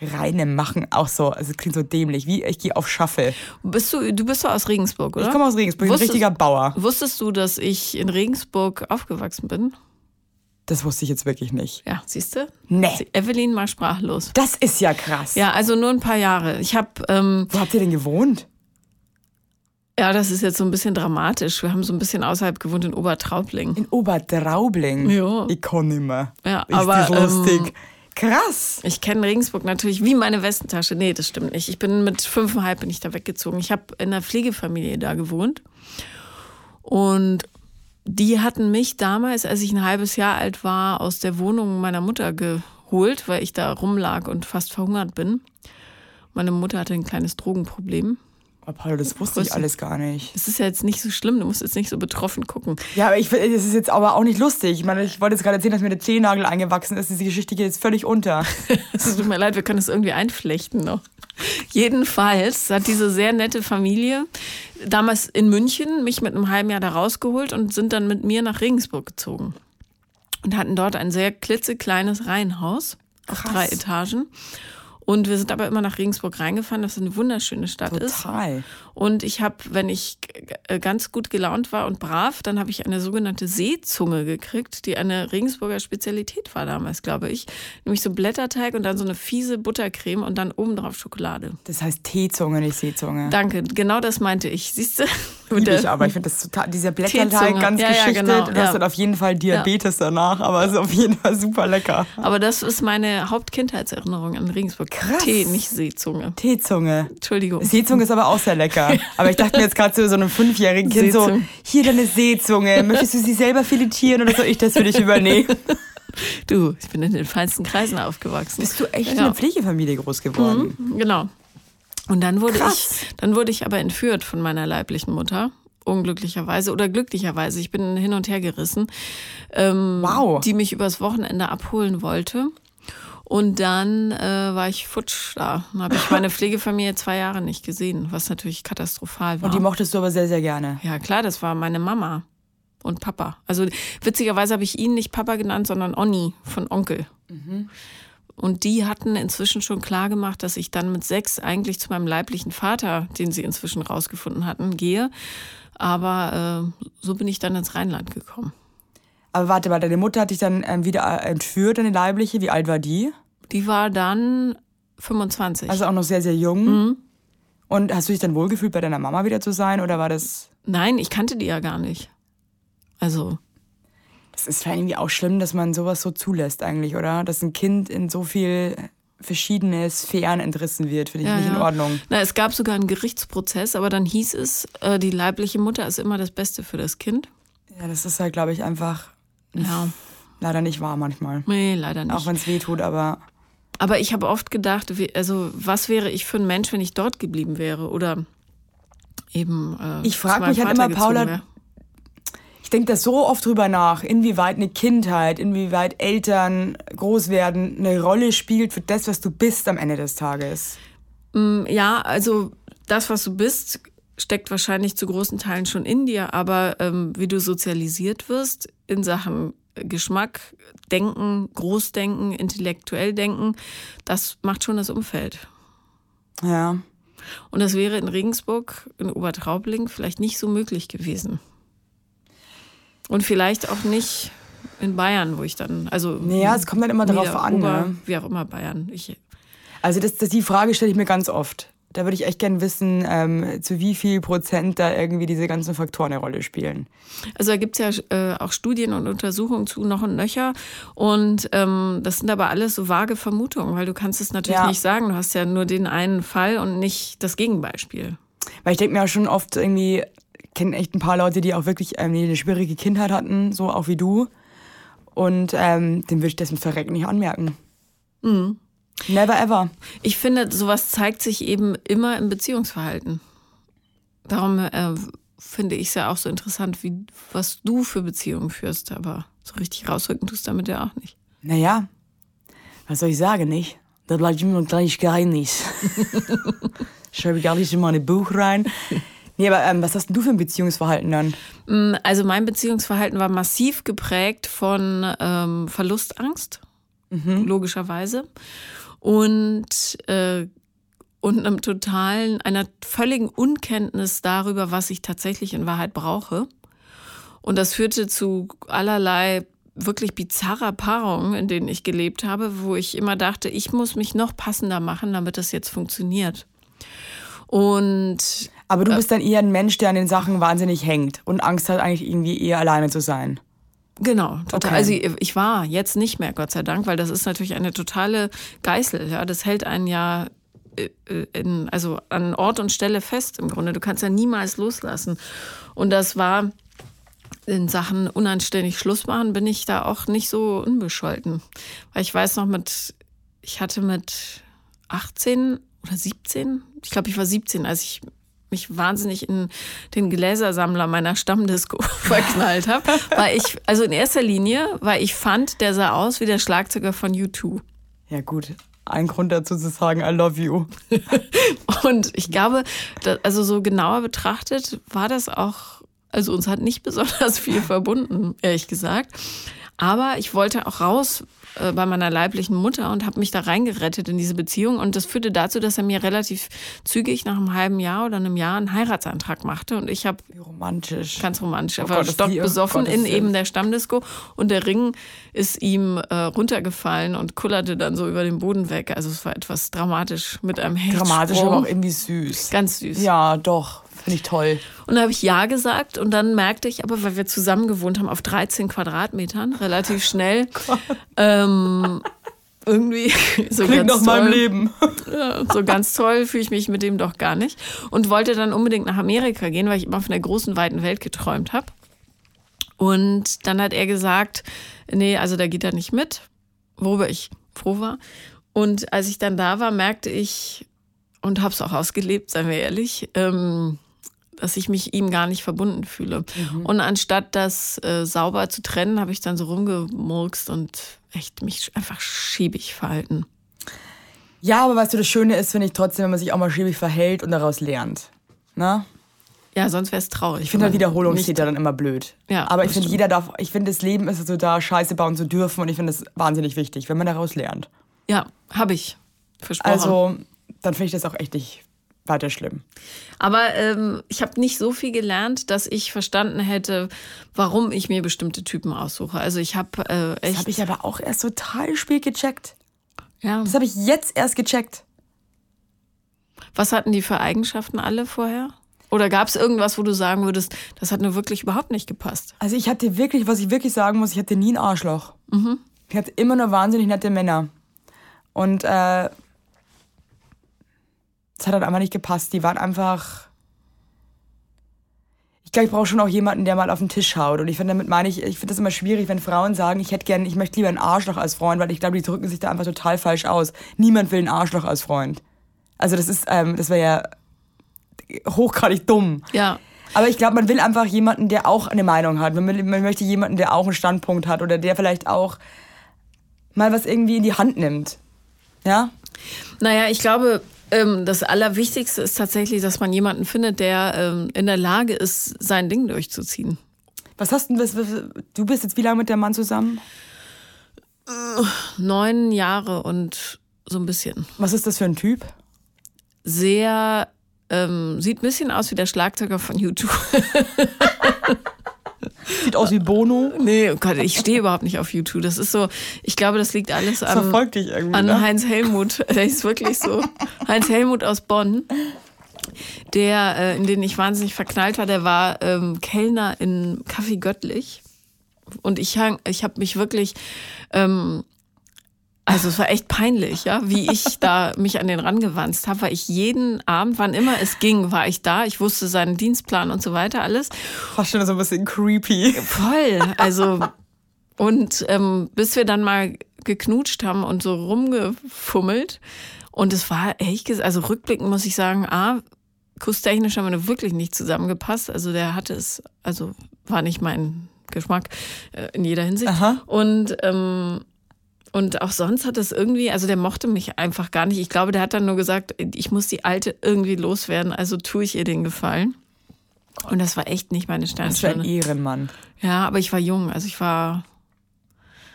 Reine machen auch so, also es klingt so dämlich, wie ich gehe auf Schaffel. Bist du, du bist doch aus Regensburg, oder? Ich komme aus Regensburg, ich bin ein richtiger Bauer. Wusstest du, dass ich in Regensburg aufgewachsen bin? Das wusste ich jetzt wirklich nicht. Ja, siehst du? Nee. Evelyn mal sprachlos. Das ist ja krass. Ja, also nur ein paar Jahre. Ich habe, ähm, Wo habt ihr denn gewohnt? Ja, das ist jetzt so ein bisschen dramatisch. Wir haben so ein bisschen außerhalb gewohnt in Obertraubling. In Obertraubling. Ja. Ich kann nicht mehr. Ja, ist aber, das lustig. ähm, Krass. Ich kenne Regensburg natürlich wie meine Westentasche. Nee, das stimmt nicht. Ich bin mit fünfeinhalb bin ich da weggezogen. Ich habe in einer Pflegefamilie da gewohnt. Und die hatten mich damals, als ich ein halbes Jahr alt war, aus der Wohnung meiner Mutter geholt, weil ich da rumlag und fast verhungert bin. Meine Mutter hatte ein kleines Drogenproblem. Oh, Paolo, das wusste ich alles gar nicht. Das ist ja jetzt nicht so schlimm, du musst jetzt nicht so betroffen gucken. Ja, aber ich das ist jetzt aber auch nicht lustig. Ich meine, ich wollte jetzt gerade erzählen, dass mir der Zehennagel eingewachsen ist. Diese Geschichte geht jetzt völlig unter. Es tut mir leid, wir können es irgendwie einflechten noch. Jedenfalls hat diese sehr nette Familie damals in München mich mit einem halben Jahr da rausgeholt und sind dann mit mir nach Regensburg gezogen. Und hatten dort ein sehr klitzekleines Reihenhaus auf Krass. drei Etagen. Und wir sind aber immer nach Regensburg reingefahren, das eine wunderschöne Stadt ist. Total. Und ich habe, wenn ich ganz gut gelaunt war und brav, dann habe ich eine sogenannte Seezunge gekriegt, die eine Regensburger Spezialität war damals, glaube ich. Nämlich so Blätterteig und dann so eine fiese Buttercreme und dann obendrauf Schokolade. Das heißt Teezunge, nicht Seezunge. Danke, genau das meinte ich. Siehst du? Lieb ich aber. Ich finde das total, dieser Blätterteig ganz Ja, ja, geschichtet. genau, Du ja. hast dann auf jeden Fall Diabetes danach, aber es ist auf jeden Fall super lecker. Aber das ist meine Hauptkindheitserinnerung an Regensburg. Krass. Tee, nicht Seezunge. Teezunge. Entschuldigung. Seezunge ist aber auch sehr lecker. Aber ich dachte mir jetzt gerade zu so einem fünfjährigen Kind so, Seezunge. hier deine Seezunge. Möchtest du sie selber filetieren oder soll ich das für dich übernehmen? Du, ich bin in den feinsten Kreisen aufgewachsen. Bist du echt in Ja. einer Pflegefamilie groß geworden? Genau. Und dann wurde Krass. ich, dann wurde ich aber entführt von meiner leiblichen Mutter. Unglücklicherweise oder glücklicherweise. Ich bin hin und her gerissen. Ähm, Wow. Die mich übers Wochenende abholen wollte. Und dann äh, war ich futsch da. Dann habe ich meine Pflegefamilie zwei Jahre nicht gesehen, was natürlich katastrophal war. Und die mochtest du aber sehr, sehr gerne. Ja, klar, das war meine Mama und Papa. Also witzigerweise habe ich ihn nicht Papa genannt, sondern Onni von Onkel. Und die hatten inzwischen schon klar gemacht, dass ich dann mit sechs eigentlich zu meinem leiblichen Vater, den sie inzwischen rausgefunden hatten, gehe. Aber äh, so bin ich dann ins Rheinland gekommen. Aber warte mal, deine Mutter hat dich dann ähm, wieder äh, entführt, deine leibliche. Wie alt war die? Die war dann 25. Also auch noch sehr, sehr jung. Mhm. Und hast du dich dann wohlgefühlt, bei deiner Mama wieder zu sein oder war das. Nein, ich kannte die ja gar nicht. Also. Das ist irgendwie auch schlimm, dass man sowas so zulässt eigentlich, oder? Dass ein Kind in so viel verschiedene Sphären entrissen wird, finde ich Ja, nicht in ja. Ordnung. Na, es gab sogar einen Gerichtsprozess, aber dann hieß es, äh, die leibliche Mutter ist immer das Beste für das Kind. Ja, das ist halt, glaube ich, einfach Ja, leider nicht wahr manchmal. nee, leider nicht. Auch wenn es weh tut, aber Aber ich habe oft gedacht, also was wäre ich für ein Mensch, wenn ich dort geblieben wäre oder eben. Äh, Ich frag zu meinem mich halt immer, Paula, wäre. ich denke da so oft drüber nach, inwieweit eine Kindheit, inwieweit Eltern groß werden, eine Rolle spielt für das, was du bist am Ende des Tages. Mm, Ja, also das, was du bist, steckt wahrscheinlich zu großen Teilen schon in dir, aber ähm, wie du sozialisiert wirst in Sachen Geschmack, Denken, Großdenken, intellektuell denken, das macht schon das Umfeld. Ja. Und das wäre in Regensburg, in Obertraubling vielleicht nicht so möglich gewesen. Und vielleicht auch nicht in Bayern, wo ich dann, also Naja, es kommt dann immer darauf an. Ober, Ne? wie auch immer Bayern. Ich, Also das, das, die Frage stelle ich mir ganz oft. Da würde ich echt gern wissen, ähm, zu wie viel Prozent da irgendwie diese ganzen Faktoren eine Rolle spielen. Also da gibt's ja äh, auch Studien und Untersuchungen zu noch und nöcher. Und ähm, das sind aber alles so vage Vermutungen, weil du kannst es natürlich Ja. nicht sagen. Du hast ja nur den einen Fall und nicht das Gegenbeispiel. Weil ich denke mir auch schon oft irgendwie, kenne echt ein paar Leute, die auch wirklich ähm, eine schwierige Kindheit hatten, so auch wie du. Und ähm, dem würde ich mit Verrecken nicht anmerken. Mhm. Never ever. Ich finde, sowas zeigt sich eben immer im Beziehungsverhalten. Darum äh, finde ich es ja auch so interessant, wie, was du für Beziehungen führst. Aber so richtig rausrücken tust du damit ja auch nicht. Naja, was soll ich sagen, nicht? Das bleibt immer ein kleines Geheimnis. Schreibe ich gar nicht in mein Buch rein. Nee, aber ähm, was hast du für ein Beziehungsverhalten dann? Mm, Also mein Beziehungsverhalten war massiv geprägt von ähm, Verlustangst, logischerweise. Und, äh, und einem totalen, einer völligen Unkenntnis darüber, was ich tatsächlich in Wahrheit brauche. Und das führte zu allerlei wirklich bizarrer Paarungen, in denen ich gelebt habe, wo ich immer dachte, ich muss mich noch passender machen, damit das jetzt funktioniert. Und Aber du bist dann eher ein Mensch, der an den Sachen wahnsinnig hängt und Angst hat, eigentlich irgendwie eher alleine zu sein. Genau, total. Okay. Also ich- war jetzt nicht mehr, Gott sei Dank, weil das ist natürlich eine totale Geißel. Ja, das hält einen ja äh, äh, in, also an Ort und Stelle fest im Grunde. Du kannst ja niemals loslassen. Und das war in Sachen unanständig Schluss machen, bin ich da auch nicht so unbescholten. Weil ich weiß noch mit, ich hatte mit 18 oder 17, ich glaube, ich war 17, als ich mich wahnsinnig in den Gläsersammler meiner Stammdisco verknallt habe. Weil ich, also in erster Linie, weil ich fand, der sah aus wie der Schlagzeuger von U2. Ja gut, ein Grund dazu zu sagen, I love you. Und ich glaube, also so genauer betrachtet war das auch, also uns hat nicht besonders viel verbunden, ehrlich gesagt. Aber ich wollte auch raus äh, bei meiner leiblichen Mutter und habe mich da reingerettet in diese Beziehung. Und das führte dazu, dass er mir relativ zügig nach einem halben Jahr oder einem Jahr einen Heiratsantrag machte. Und ich habe romantisch. ganz romantisch. Er Oh war oh stockbesoffen in eben der Stammdisco und der Ring ist ihm äh, runtergefallen und kullerte dann so über den Boden weg. Also es war etwas dramatisch mit einem Hechtsprung. Dramatisch, aber auch irgendwie süß. Ganz süß. Ja, doch. Finde ich toll. Und da habe ich Ja gesagt und dann merkte ich aber, weil wir zusammen gewohnt haben auf 13 Quadratmetern, relativ schnell, ähm, irgendwie so Klingt ganz nach meinem toll, Leben. Ja, so ganz toll fühle ich mich mit dem doch gar nicht. Und wollte dann unbedingt nach Amerika gehen, weil ich immer von der großen, weiten Welt geträumt habe. Und dann hat er gesagt, nee, also da geht er nicht mit, worüber ich froh war. Und als ich dann da war, merkte ich, und habe es auch ausgelebt, seien wir ehrlich, ähm, dass ich mich ihm gar nicht verbunden fühle. Und anstatt das äh, sauber zu trennen, habe ich dann so rumgemurkst und echt mich einfach schäbig verhalten. Ja, aber weißt du, das Schöne ist, finde ich trotzdem, wenn man sich auch mal schäbig verhält und daraus lernt. Na? Ja, sonst wäre es traurig. Ich finde halt wenn man Wiederholungstäter dann immer blöd. Ja, aber ich finde, jeder darf, ich finde, das Leben ist so da, Scheiße bauen zu dürfen und ich finde das wahnsinnig wichtig, wenn man daraus lernt. Ja, habe ich. Versprochen. Also, dann finde ich das auch echt nicht weiter schlimm. Aber ähm, ich habe nicht so viel gelernt, dass ich verstanden hätte, warum ich mir bestimmte Typen aussuche. Also ich habe äh, Das echt. habe ich aber auch erst total spät gecheckt. ja, Das habe ich jetzt erst gecheckt. Was hatten die für Eigenschaften alle vorher? Oder gab es irgendwas, wo du sagen würdest, das hat nur wirklich überhaupt nicht gepasst? Also ich hatte wirklich, was ich wirklich sagen muss, ich hatte nie ein Arschloch. Mhm. Ich hatte immer nur wahnsinnig nette Männer. Und äh, es hat halt einfach nicht gepasst. Die waren einfach. Ich glaube, ich brauche schon auch jemanden, der mal auf den Tisch haut. Und ich finde, damit meine ich, ich finde das immer schwierig, wenn Frauen sagen, ich hätte gerne, ich möchte lieber einen Arschloch als Freund, weil ich glaube, die drücken sich da einfach total falsch aus. Niemand will einen Arschloch als Freund. Also das ist, ähm, das wäre ja hochgradig dumm. Ja. Aber ich glaube, man will einfach jemanden, der auch eine Meinung hat. Man, will, man möchte jemanden, der auch einen Standpunkt hat oder der vielleicht auch mal was irgendwie in die Hand nimmt. Ja? Naja, ich glaube, ähm, das Allerwichtigste ist tatsächlich, dass man jemanden findet, der ähm, in der Lage ist, sein Ding durchzuziehen. Was hast du denn, was, was- du bist jetzt wie lange mit dem Mann zusammen? Neun Jahre und so ein bisschen. Was ist das für ein Typ? Sehr, ähm, sieht ein bisschen aus wie der Schlagzeuger von YouTube. Sieht aus wie Bono. Nee, oh Gott, ich stehe überhaupt nicht auf YouTube. Das ist so, ich glaube, das liegt alles an, Verfolgt dich irgendwie. an ne? Heinz Helmut. Der ist wirklich so. Heinz Helmut aus Bonn, der, äh, in den ich wahnsinnig verknallt war, der war ähm, Kellner in Café Göttlich. Und ich, hang- ich habe mich wirklich, ähm, also es war echt peinlich, ja, wie ich da mich an den rangewanzt habe, weil ich jeden Abend, wann immer es ging, war ich da. Ich wusste seinen Dienstplan und so weiter, alles. Fast schon so ein bisschen creepy. Voll. Also, und ähm, bis wir dann mal geknutscht haben und so rumgefummelt. Und es war echt, ges- also rückblickend muss ich sagen, A, kusstechnisch haben wir wirklich nicht zusammengepasst. Also der hatte es, also war nicht mein Geschmack äh, in jeder Hinsicht. Aha. Und ähm, und auch sonst hat es irgendwie, also der mochte mich einfach gar nicht. Ich glaube, der hat dann nur gesagt, ich muss die Alte irgendwie loswerden, also tue ich ihr den Gefallen. Und das war echt nicht meine Das für ein Sternstunde. Ehrenmann. Ja, aber ich war jung, also ich war.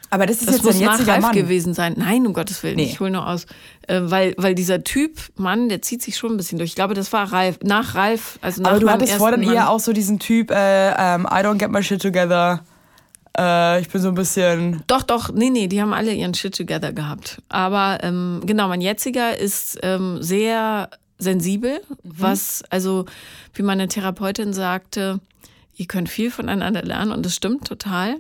Aber das ist Das jetzt muss dein jetziger Mann. gewesen sein. Nein, um Gottes Willen, Nee. ich hole nur aus. Äh, weil, weil dieser Typ, Mann, der zieht sich schon ein bisschen durch. Ich glaube, das war Ralf, nach Ralf, also nach Aber du hattest vor dann eher auch so diesen Typ, äh, ähm, I don't get my shit together. Äh, ich bin so ein bisschen. Doch, doch, nee, nee, die haben alle ihren Shit together gehabt. Aber ähm, genau, mein jetziger ist ähm, sehr sensibel, was, also wie meine Therapeutin sagte, ihr könnt viel voneinander lernen und das stimmt total.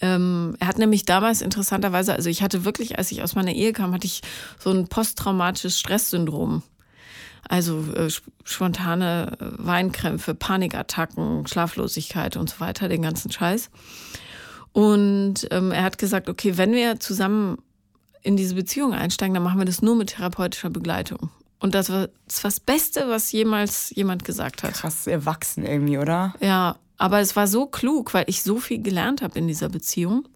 Ähm, er hat nämlich damals interessanterweise, also ich hatte wirklich, als ich aus meiner Ehe kam, hatte ich so ein posttraumatisches Stresssyndrom. Also äh, sp- spontane äh, Weinkrämpfe, Panikattacken, Schlaflosigkeit und so weiter, den ganzen Scheiß. Und ähm, er hat gesagt, okay, wenn wir zusammen in diese Beziehung einsteigen, dann machen wir das nur mit therapeutischer Begleitung. Und das war das, war das Beste, was jemals jemand gesagt hat. Krass erwachsen irgendwie, oder? Ja, aber es war so klug, weil ich so viel gelernt habe in dieser Beziehung.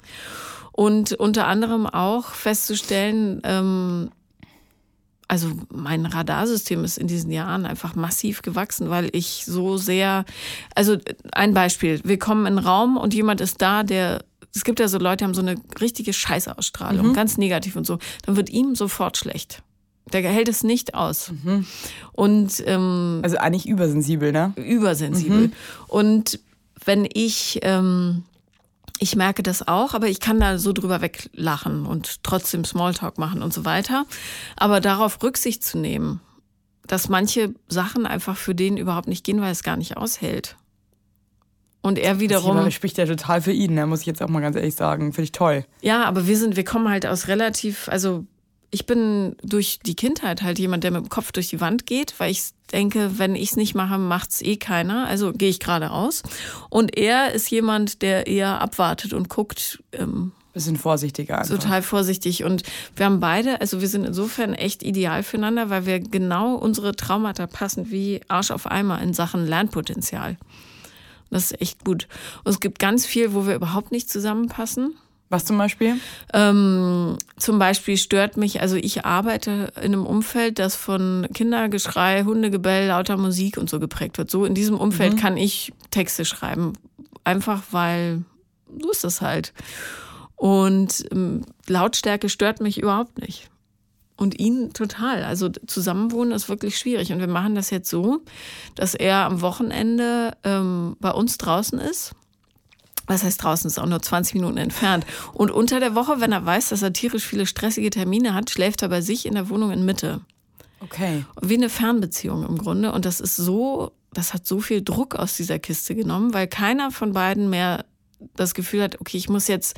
Und unter anderem auch festzustellen, ähm, also mein Radarsystem ist in diesen Jahren einfach massiv gewachsen, weil ich so sehr, also ein Beispiel, wir kommen in einen Raum und jemand ist da, der, es gibt ja so Leute, die haben so eine richtige Scheißausstrahlung, ganz negativ und so, dann wird ihm sofort schlecht. Der hält es nicht aus. Und ähm, Also eigentlich übersensibel, ne? übersensibel. Und wenn ich, ähm, ich merke das auch, aber ich kann da so drüber weglachen und trotzdem Smalltalk machen und so weiter. Aber darauf Rücksicht zu nehmen, dass manche Sachen einfach für den überhaupt nicht gehen, weil es gar nicht aushält. Und er wiederum. Das spricht ja total für ihn, ne? muss ich jetzt auch mal ganz ehrlich sagen. Finde ich toll. Ja, aber wir sind, wir kommen halt aus relativ, also ich bin durch die Kindheit halt jemand, der mit dem Kopf durch die Wand geht, weil ich denke, wenn ich es nicht mache, macht's eh keiner. Also gehe ich geradeaus. Und er ist jemand, der eher abwartet und guckt, ähm, Bisschen vorsichtiger einfach. total vorsichtig. Und wir haben beide, also wir sind insofern echt ideal füreinander, weil wir genau unsere Traumata passen wie Arsch auf Eimer in Sachen Lernpotenzial. Das ist echt gut. Und es gibt ganz viel, wo wir überhaupt nicht zusammenpassen. Was zum Beispiel? Ähm, zum Beispiel stört mich, also ich arbeite in einem Umfeld, das von Kindergeschrei, Hundegebell, lauter Musik und so geprägt wird. So in diesem Umfeld kann ich Texte schreiben. Einfach weil so ist das halt. Und ähm, Lautstärke stört mich überhaupt nicht. Und ihn total. Also zusammenwohnen ist wirklich schwierig. Und wir machen das jetzt so, dass er am Wochenende ähm, bei uns draußen ist. Was heißt draußen? Ist auch nur 20 Minuten entfernt. Und unter der Woche, wenn er weiß, dass er tierisch viele stressige Termine hat, schläft er bei sich in der Wohnung in Mitte. Okay. Wie eine Fernbeziehung im Grunde. Und das ist so, das hat so viel Druck aus dieser Kiste genommen, weil keiner von beiden mehr das Gefühl hat, okay, ich muss jetzt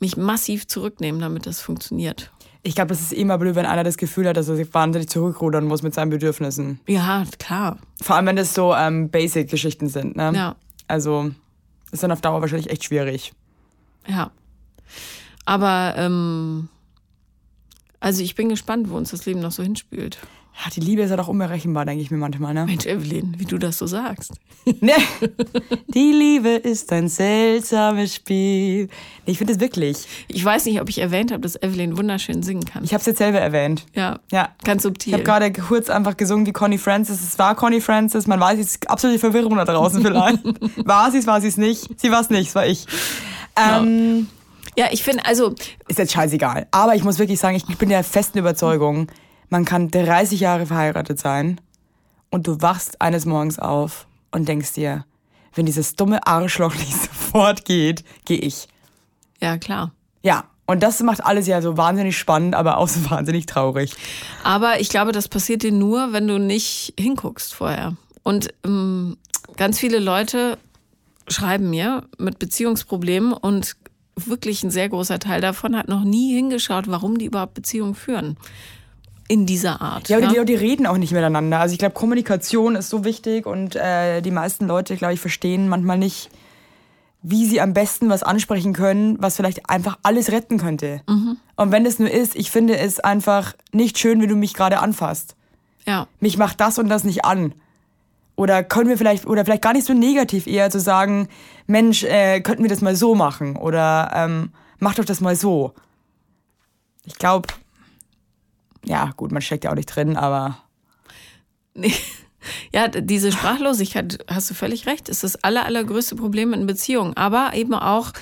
mich massiv zurücknehmen, damit das funktioniert. Ich glaube, das ist immer blöd, wenn einer das Gefühl hat, dass er sich wahnsinnig zurückrudern muss mit seinen Bedürfnissen. Ja, klar. Vor allem, wenn das so ähm, Basic-Geschichten sind. Ne? Ja. Also ist dann auf Dauer wahrscheinlich echt schwierig. Ja. Aber ähm, also ich bin gespannt, wo uns das Leben noch so hinspült. Ja, die Liebe ist ja doch unberechenbar, denke ich mir manchmal. Ne? Mensch, Evelyn, wie du das so sagst. ne? Die Liebe ist ein seltsames Spiel. Ich finde es wirklich. Ich weiß nicht, ob ich erwähnt habe, dass Evelyn wunderschön singen kann. Ich habe es jetzt selber erwähnt. ja, Ja. ganz Ich subtil. habe gerade kurz einfach gesungen wie Connie Francis. Es war Connie Francis. Man weiß, es ist absolute Verwirrung da draußen vielleicht. war sie es, war sie es nicht? Sie war es nicht, es war ich. Ähm, ja, ich finde, also ist jetzt scheißegal. Aber ich muss wirklich sagen, ich bin der festen Überzeugung, man kann 30 Jahre verheiratet sein und du wachst eines Morgens auf und denkst dir, wenn dieses dumme Arschloch nicht sofort geht, gehe ich. ja klar. Ja, und das macht alles ja so wahnsinnig spannend, aber auch so wahnsinnig traurig. Aber ich glaube, das passiert dir nur, wenn du nicht hinguckst vorher. Und ähm, ganz viele Leute schreiben mir mit Beziehungsproblemen und wirklich ein sehr großer Teil davon hat noch nie hingeschaut, warum die überhaupt Beziehungen führen. In dieser Art. Ja, aber die, die reden auch nicht miteinander. Also ich glaube, Kommunikation ist so wichtig und äh, die meisten Leute, glaube ich, verstehen manchmal nicht, wie sie am besten was ansprechen können, was vielleicht einfach alles retten könnte. Und wenn es nur ist, ich finde es einfach nicht schön, wie du mich gerade anfasst. ja. Mich macht das und das nicht an. Oder können wir vielleicht, oder vielleicht gar nicht so negativ, eher zu sagen, Mensch, äh, könnten wir das mal so machen? Oder ähm, mach doch das mal so. Ich glaube, ja, gut, man steckt ja auch nicht drin, aber Nee. Ja, diese Sprachlosigkeit, hast du völlig recht, ist das aller, allergrößte Problem in Beziehungen. Aber eben auch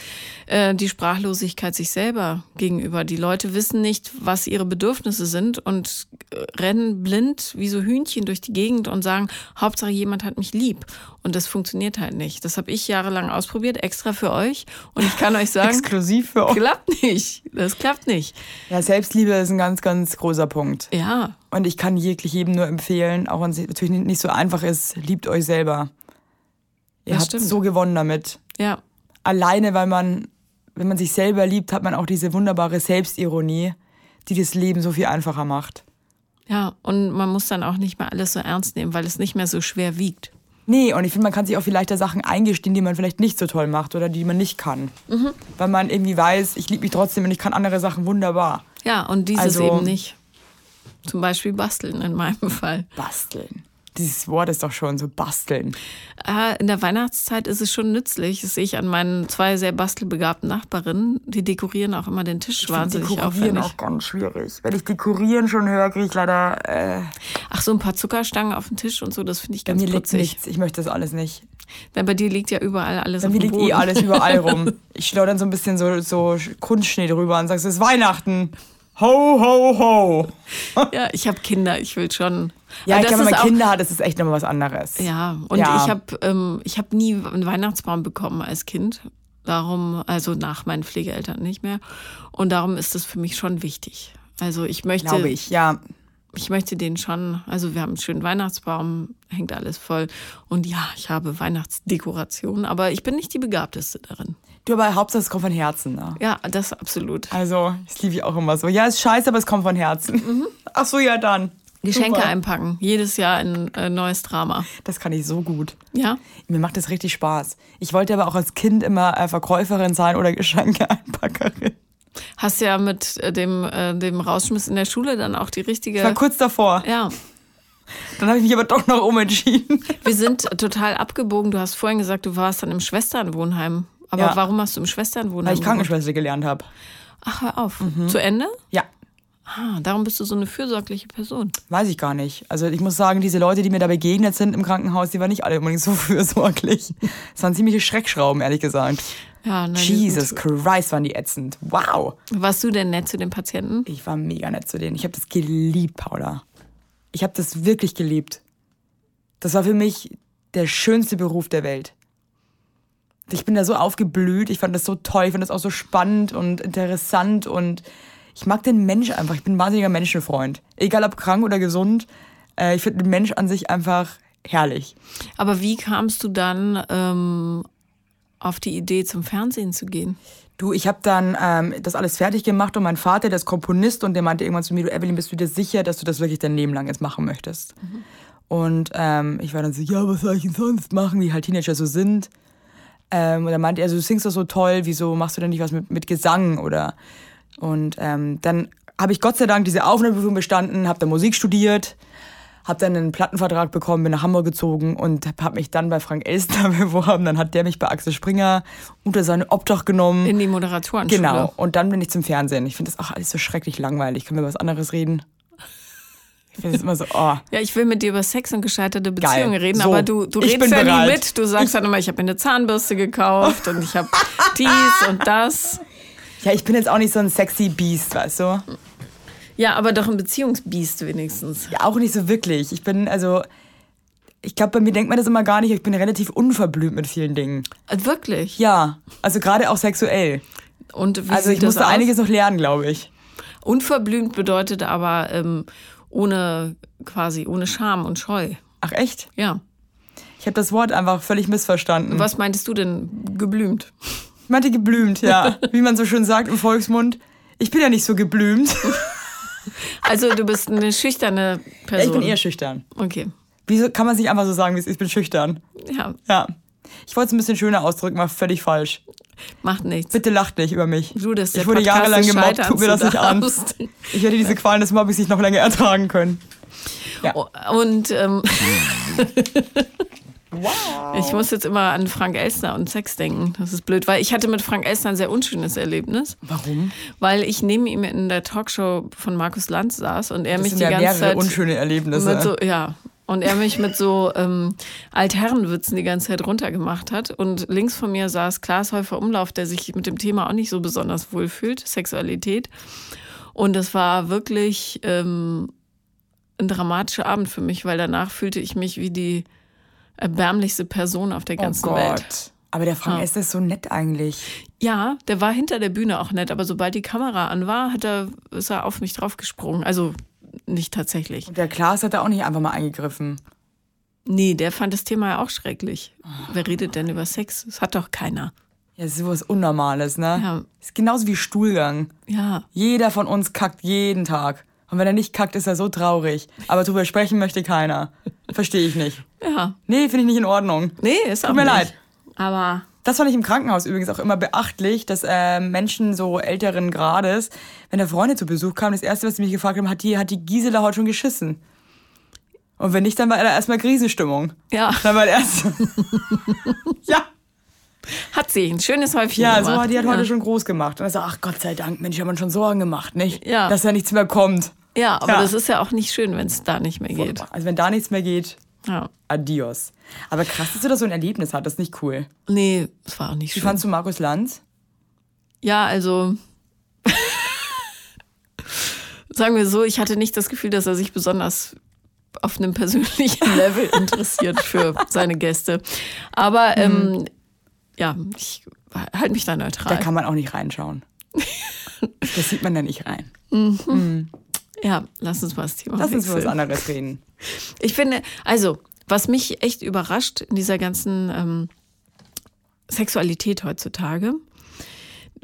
äh, die Sprachlosigkeit sich selber gegenüber. Die Leute wissen nicht, was ihre Bedürfnisse sind und äh, rennen blind wie so Hühnchen durch die Gegend und sagen, Hauptsache jemand hat mich lieb. Und das funktioniert halt nicht. Das habe ich jahrelang ausprobiert, extra für euch. Und ich kann euch sagen, exklusiv für euch. klappt nicht. Das klappt nicht. Ja, Selbstliebe ist ein ganz, ganz großer Punkt. Ja, Und ich kann jeglich jedem nur empfehlen, auch wenn es natürlich nicht so einfach ist, liebt euch selber. Ihr Das habt stimmt. so gewonnen damit. ja, Alleine, weil man, wenn man sich selber liebt, hat man auch diese wunderbare Selbstironie, die das Leben so viel einfacher macht. ja. Und man muss dann auch nicht mehr alles so ernst nehmen, weil es nicht mehr so schwer wiegt. Nee, und ich finde, man kann sich auch viel leichter Sachen eingestehen, die man vielleicht nicht so toll macht oder die man nicht kann. Weil man irgendwie weiß, ich liebe mich trotzdem und ich kann andere Sachen wunderbar. Ja, und dieses Also- eben nicht. Zum Beispiel basteln in meinem Fall. Basteln. Dieses Wort ist doch schon so basteln. Äh, in der Weihnachtszeit ist es schon nützlich. Das sehe ich an meinen zwei sehr bastelbegabten Nachbarinnen. Die dekorieren auch immer den Tisch wahnsinnig Dekorieren aufwendig. auch ganz schwierig. Wenn ich dekorieren schon höre, kriege ich leider. Äh, Ach, so ein paar Zuckerstangen auf dem Tisch und so, das finde ich bei ganz mir liegt putzig. nichts. Ich möchte das alles nicht. Denn bei dir liegt ja überall alles Bei auf mir liegt Boden. eh alles überall rum. Ich schlau dann so ein bisschen so, so Kunstschnee drüber und sag, es ist Weihnachten. Ho, ho, ho. Ja, ich habe Kinder, ich will schon. Ja, ich glaube, wenn man Kinder hat, ist es echt nochmal was anderes. Ja, und Ja. ich habe ähm, ich hab nie einen Weihnachtsbaum bekommen als Kind. Darum, also nach meinen Pflegeeltern nicht mehr. Und darum ist das für mich schon wichtig. Also ich möchte, Glaube ich, ja. ich möchte den schon, also wir haben einen schönen Weihnachtsbaum, hängt alles voll. Und ja, ich habe Weihnachtsdekoration, aber ich bin nicht die Begabteste darin. Du, aber Hauptsache, es kommt von Herzen. Ne? Ja, das absolut. Also, das liebe ich auch immer so. Ja, ist scheiße, aber es kommt von Herzen. Ach so, ja, dann. Geschenke Super. einpacken, jedes Jahr ein äh, neues Drama. Das kann ich so gut. Ja, Mir macht das richtig Spaß. Ich wollte aber auch als Kind immer äh, Verkäuferin sein oder Geschenke-Einpackerin. hast ja mit äh, dem, äh, dem Rausschmiss in der Schule dann auch die richtige. Ich war kurz davor. ja, Dann habe ich mich aber doch noch umentschieden. Wir sind total abgebogen. Du hast vorhin gesagt, du warst dann im Schwesternwohnheim. Aber Ja. warum hast du im Schwesternwohnheim? Weil ich? Krankenschwester gelernt habe. Ach, hör auf. Zu Ende? Ja, Ah, darum bist du so eine fürsorgliche Person. weiß ich gar nicht. Also ich muss sagen, diese Leute, die mir da begegnet sind im Krankenhaus, die waren nicht alle unbedingt so fürsorglich. Das waren ziemliche Schreckschrauben, ehrlich gesagt. Ja, die Jesus Christ, waren die ätzend. Wow. Warst du denn nett zu den Patienten? Ich war mega nett zu denen. Ich habe das geliebt, Paula. Ich habe das wirklich geliebt. Das war für mich der schönste Beruf der Welt. Ich bin da so aufgeblüht. Ich fand das so toll. Ich fand das auch so spannend und interessant und Ich mag den Mensch einfach. Ich bin ein wahnsinniger Menschenfreund. Egal ob krank oder gesund. Äh, ich finde den Mensch an sich einfach herrlich. Aber wie kamst du dann ähm, auf die Idee, zum Fernsehen zu gehen? Du, ich habe dann ähm, das alles fertig gemacht und mein Vater, der ist Komponist und der meinte irgendwann zu mir, du Evelyn, bist du dir sicher, dass du das wirklich dein Leben lang jetzt machen möchtest? Mhm. Und ähm, ich war dann so, ja, was soll ich denn sonst machen, wie halt Teenager so sind. Ähm, und dann meinte er, also, du singst doch so toll, wieso machst du denn nicht was mit, mit Gesang oder und ähm, dann habe ich Gott sei Dank diese Aufnahmeprüfung bestanden, habe da Musik studiert, habe dann einen Plattenvertrag bekommen, bin nach Hamburg gezogen und habe mich dann bei Frank Elstner beworben. Dann hat der mich bei Axel Springer unter seine Obdach genommen. In die Moderatorenschule. Genau. Und dann bin ich zum Fernsehen. Ich finde das auch alles so schrecklich langweilig. Können wir was anderes reden? Ich finde es immer so, oh. Ja, ich will mit dir über Sex und gescheiterte Beziehungen Geil. reden, so, aber du, du redest ja bereit. nie mit. Du sagst dann immer, ich habe mir eine Zahnbürste gekauft und ich habe dies und das. Ja, ich bin jetzt auch nicht so ein sexy Beast, weißt du? Ja, aber doch ein Beziehungsbiest wenigstens. Ja, auch nicht so wirklich. Ich bin, also, ich glaube, bei mir denkt man das immer gar nicht. Ich bin relativ unverblümt mit vielen Dingen. Äh, wirklich? Ja, also gerade auch sexuell. Und wie also ich musste einiges noch lernen, glaube ich. Unverblümt bedeutet aber ähm, ohne quasi ohne Scham und Scheu. Ach echt? Ja. Ich habe das Wort einfach völlig missverstanden. Was meintest du denn geblümt? Ich meinte geblümt, ja. Wie man so schön sagt im Volksmund. Ich bin ja nicht so geblümt. Also du bist eine schüchterne Person. Ja, ich bin eher schüchtern. Okay. Wieso kann man sich einfach so sagen, ich bin schüchtern? Ja. Ja. Ich wollte es ein bisschen schöner ausdrücken, war völlig falsch. Macht nichts. Bitte lacht nicht über mich. Du, das ich wurde Podcast jahrelang gemobbt, tut mir das nicht an. Ich werde diese Qualen des Mobbings nicht noch länger ertragen können. Ja. Und ähm, Wow. Ich muss jetzt immer an Frank Elstner und Sex denken. Das ist blöd, weil ich hatte mit Frank Elstner ein sehr unschönes Erlebnis. Warum? Weil ich neben ihm in der Talkshow von Markus Lanz saß und er das mich sind die ja ganze Zeit unschöne Erlebnisse. Mit so, ja, und er mich mit so ähm, Altherrenwitzen die ganze Zeit runtergemacht hat. Und links von mir saß Klaas Häufer Umlauf, der sich mit dem Thema auch nicht so besonders wohl fühlt, Sexualität. Und das war wirklich ähm, ein dramatischer Abend für mich, weil danach fühlte ich mich wie die erbärmlichste Person auf der oh ganzen oh Gott. Welt. Aber der Frank ja. ist das so nett eigentlich. Ja, der war hinter der Bühne auch nett, aber sobald die Kamera an war, hat er, ist er auf mich draufgesprungen. Also nicht tatsächlich. Und der Klaas hat da auch nicht einfach mal eingegriffen. Nee, der fand das Thema ja auch schrecklich. Oh. Wer redet denn über Sex? Das hat doch keiner. Ja, das ist sowas Unnormales, ne? Ja. ist genauso wie Stuhlgang. Ja. Jeder von uns kackt jeden Tag. Und wenn er nicht kackt, ist er so traurig. Aber darüber sprechen möchte keiner. Verstehe ich nicht. Ja. Nee, finde ich nicht in Ordnung. Nee, ist auch Tut mir nicht. leid. Aber. Das fand ich im Krankenhaus übrigens auch immer beachtlich, dass äh, Menschen so älteren Grades, wenn der Freunde zu Besuch kam, das erste, was sie mich gefragt haben, hat die, hat die Gisela heute schon geschissen? Und wenn nicht, dann war da erstmal Krisenstimmung. Ja. Dann war erst. ja. Hat sie ein schönes Häufchen ja, gemacht. so, die hat ja. heute schon groß gemacht. Und er sagt, ach Gott sei Dank, Mensch, habe mir schon Sorgen gemacht, nicht? Ja. Dass da nichts mehr kommt. Ja, aber ja. das ist ja auch nicht schön, wenn es da nicht mehr geht. Also wenn da nichts mehr geht, ja. adios. Aber krass, dass du da so ein Erlebnis hattest, nicht cool. Nee, es war auch nicht Wie schön. Wie fandst du Markus Lanz? Ja, also sagen wir so, ich hatte nicht das Gefühl, dass er sich besonders auf einem persönlichen Level interessiert für seine Gäste. Aber mhm. ähm, ja, ich halte mich da neutral. Da kann man auch nicht reinschauen. das sieht man da nicht rein. Mhm. Mhm. Ja, lass uns mal das Thema Lass uns über was anderes reden. Ich finde, also, was mich echt überrascht in dieser ganzen ähm, Sexualität heutzutage,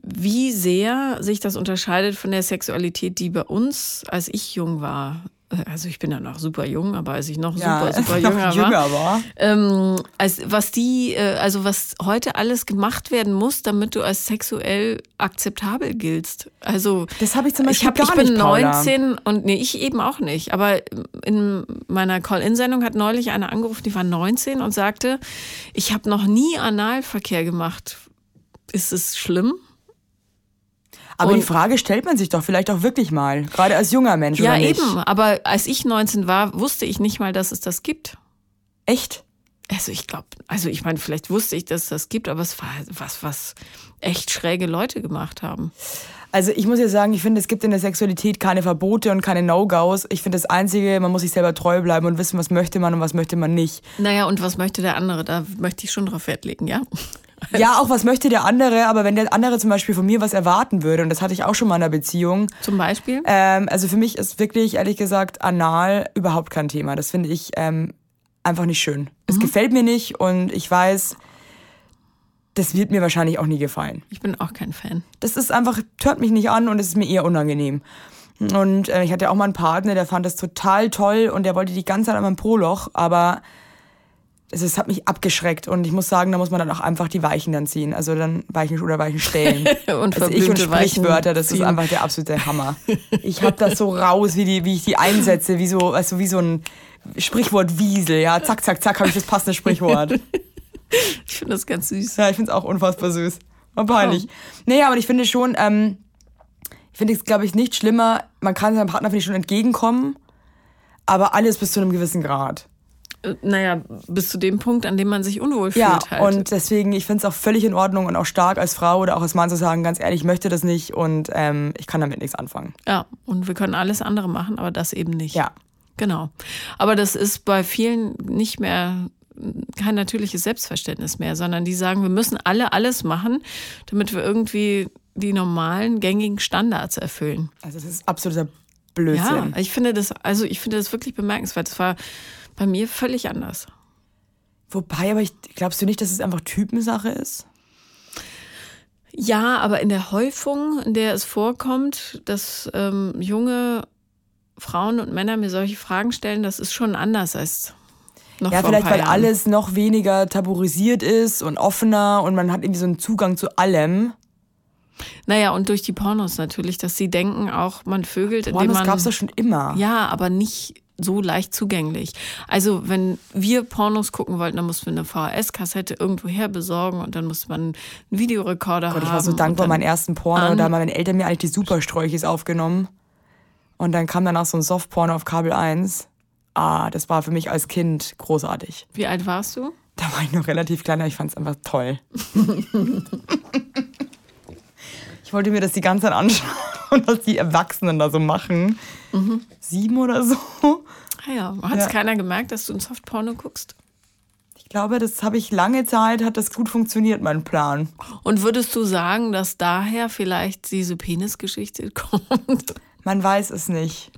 wie sehr sich das unterscheidet von der Sexualität, die bei uns, als ich jung war, also ich bin ja noch super jung, aber als ich noch ja, super, super jünger, noch jünger war, war. Ähm, als was die, äh, also was heute alles gemacht werden muss, damit du als sexuell akzeptabel giltst. Also das habe ich zum Beispiel ich hab, gar ich bin nicht, 19 und nee, ich eben auch nicht. Aber in meiner Call-in-Sendung hat neulich eine angerufen, die war 19 und sagte, ich habe noch nie Analverkehr gemacht. Ist es schlimm? Aber und die Frage stellt man sich doch vielleicht auch wirklich mal, gerade als junger Mensch. Ja, oder nicht? eben. Aber als ich 19 war, wusste ich nicht mal, dass es das gibt. Echt? Also ich glaube, also ich meine, vielleicht wusste ich, dass es das gibt, aber es war was, was echt schräge Leute gemacht haben. Also ich muss ja sagen, ich finde, es gibt in der Sexualität keine Verbote und keine No-Gos. Ich finde das Einzige, man muss sich selber treu bleiben und wissen, was möchte man und was möchte man nicht. Naja, und was möchte der andere? Da möchte ich schon drauf Wert legen, ja? Ja, auch was möchte der andere, aber wenn der andere zum Beispiel von mir was erwarten würde, und das hatte ich auch schon mal in einer Beziehung. Zum Beispiel? Ähm, also für mich ist wirklich, ehrlich gesagt, anal überhaupt kein Thema. Das finde ich ähm, einfach nicht schön. Es gefällt mir nicht und ich weiß, das wird mir wahrscheinlich auch nie gefallen. Ich bin auch kein Fan. Das ist einfach, hört mich nicht an und es ist mir eher unangenehm. Und äh, ich hatte auch mal einen Partner, der fand das total toll und der wollte die ganze Zeit an meinem Proloch, aber es, hat mich abgeschreckt und ich muss sagen, da muss man dann auch einfach die Weichen dann ziehen. Also dann Weichen oder Weichen stellen. Und also ich und Sprichwörter, das ist einfach der absolute Hammer. Ich hab das so raus, wie, die, wie ich die einsetze, wie so, du, wie so ein Sprichwort Wiesel, ja. Zack, zack, zack, habe ich das passende Sprichwort. Ich finde das ganz süß. Ja, ich find's auch unfassbar süß. War peinlich. Nee, aber ich finde schon, ähm, ich finde es, glaube ich, nicht schlimmer. Man kann seinem Partner, finde ich, schon entgegenkommen, aber alles bis zu einem gewissen Grad. Äh, Naja, bis zu dem Punkt, an dem man sich unwohl Ja, fühlt. Halt. und deswegen, ich finde es auch völlig in Ordnung und auch stark als Frau oder auch als Mann zu sagen, ganz ehrlich, ich möchte das nicht und ähm, ich kann damit nichts anfangen. ja, und wir können alles andere machen, aber das eben nicht. Ja. Genau. Aber das ist bei vielen nicht mehr kein natürliches Selbstverständnis mehr, sondern die sagen, wir müssen alle alles machen, damit wir irgendwie die normalen, gängigen Standards erfüllen. Also das ist absoluter Ja, Blödsinn. ich finde das, also ich finde das wirklich bemerkenswert. Das war bei mir völlig anders. Wobei, aber ich, glaubst du nicht, dass es einfach Typensache ist? Ja, aber in der Häufung, in der es vorkommt, dass ähm, junge Frauen und Männer mir solche Fragen stellen, das ist schon anders als noch Ja, vielleicht weil Jahren. alles noch weniger tabuisiert ist und offener und man hat irgendwie so einen Zugang zu allem. Naja, und durch die Pornos natürlich, dass sie denken auch, man vögelt, indem Pornos man... gab es doch schon immer. Ja, aber nicht so leicht zugänglich. Also wenn wir Pornos gucken wollten, dann mussten wir eine VHS-Kassette irgendwo her besorgen und dann musste man einen Videorekorder haben. ich war so dankbar, meinen ersten Porno, da haben meine Eltern mir eigentlich die Supersträuchis aufgenommen. Und dann kam danach so ein Softporno auf Kabel 1. Ah, das war für mich als Kind großartig. Wie alt warst du? Da war ich noch relativ klein, aber ich fand es einfach toll. ich wollte mir das die ganze Zeit anschauen, was die Erwachsenen da so machen. Sieben oder so. Ah ja, hat es Ja. keiner gemerkt, dass du ein Softporno guckst? Ich glaube, das habe ich lange Zeit, hat das gut funktioniert, mein Plan. Und würdest du sagen, dass daher vielleicht diese Penisgeschichte kommt? Man weiß es nicht.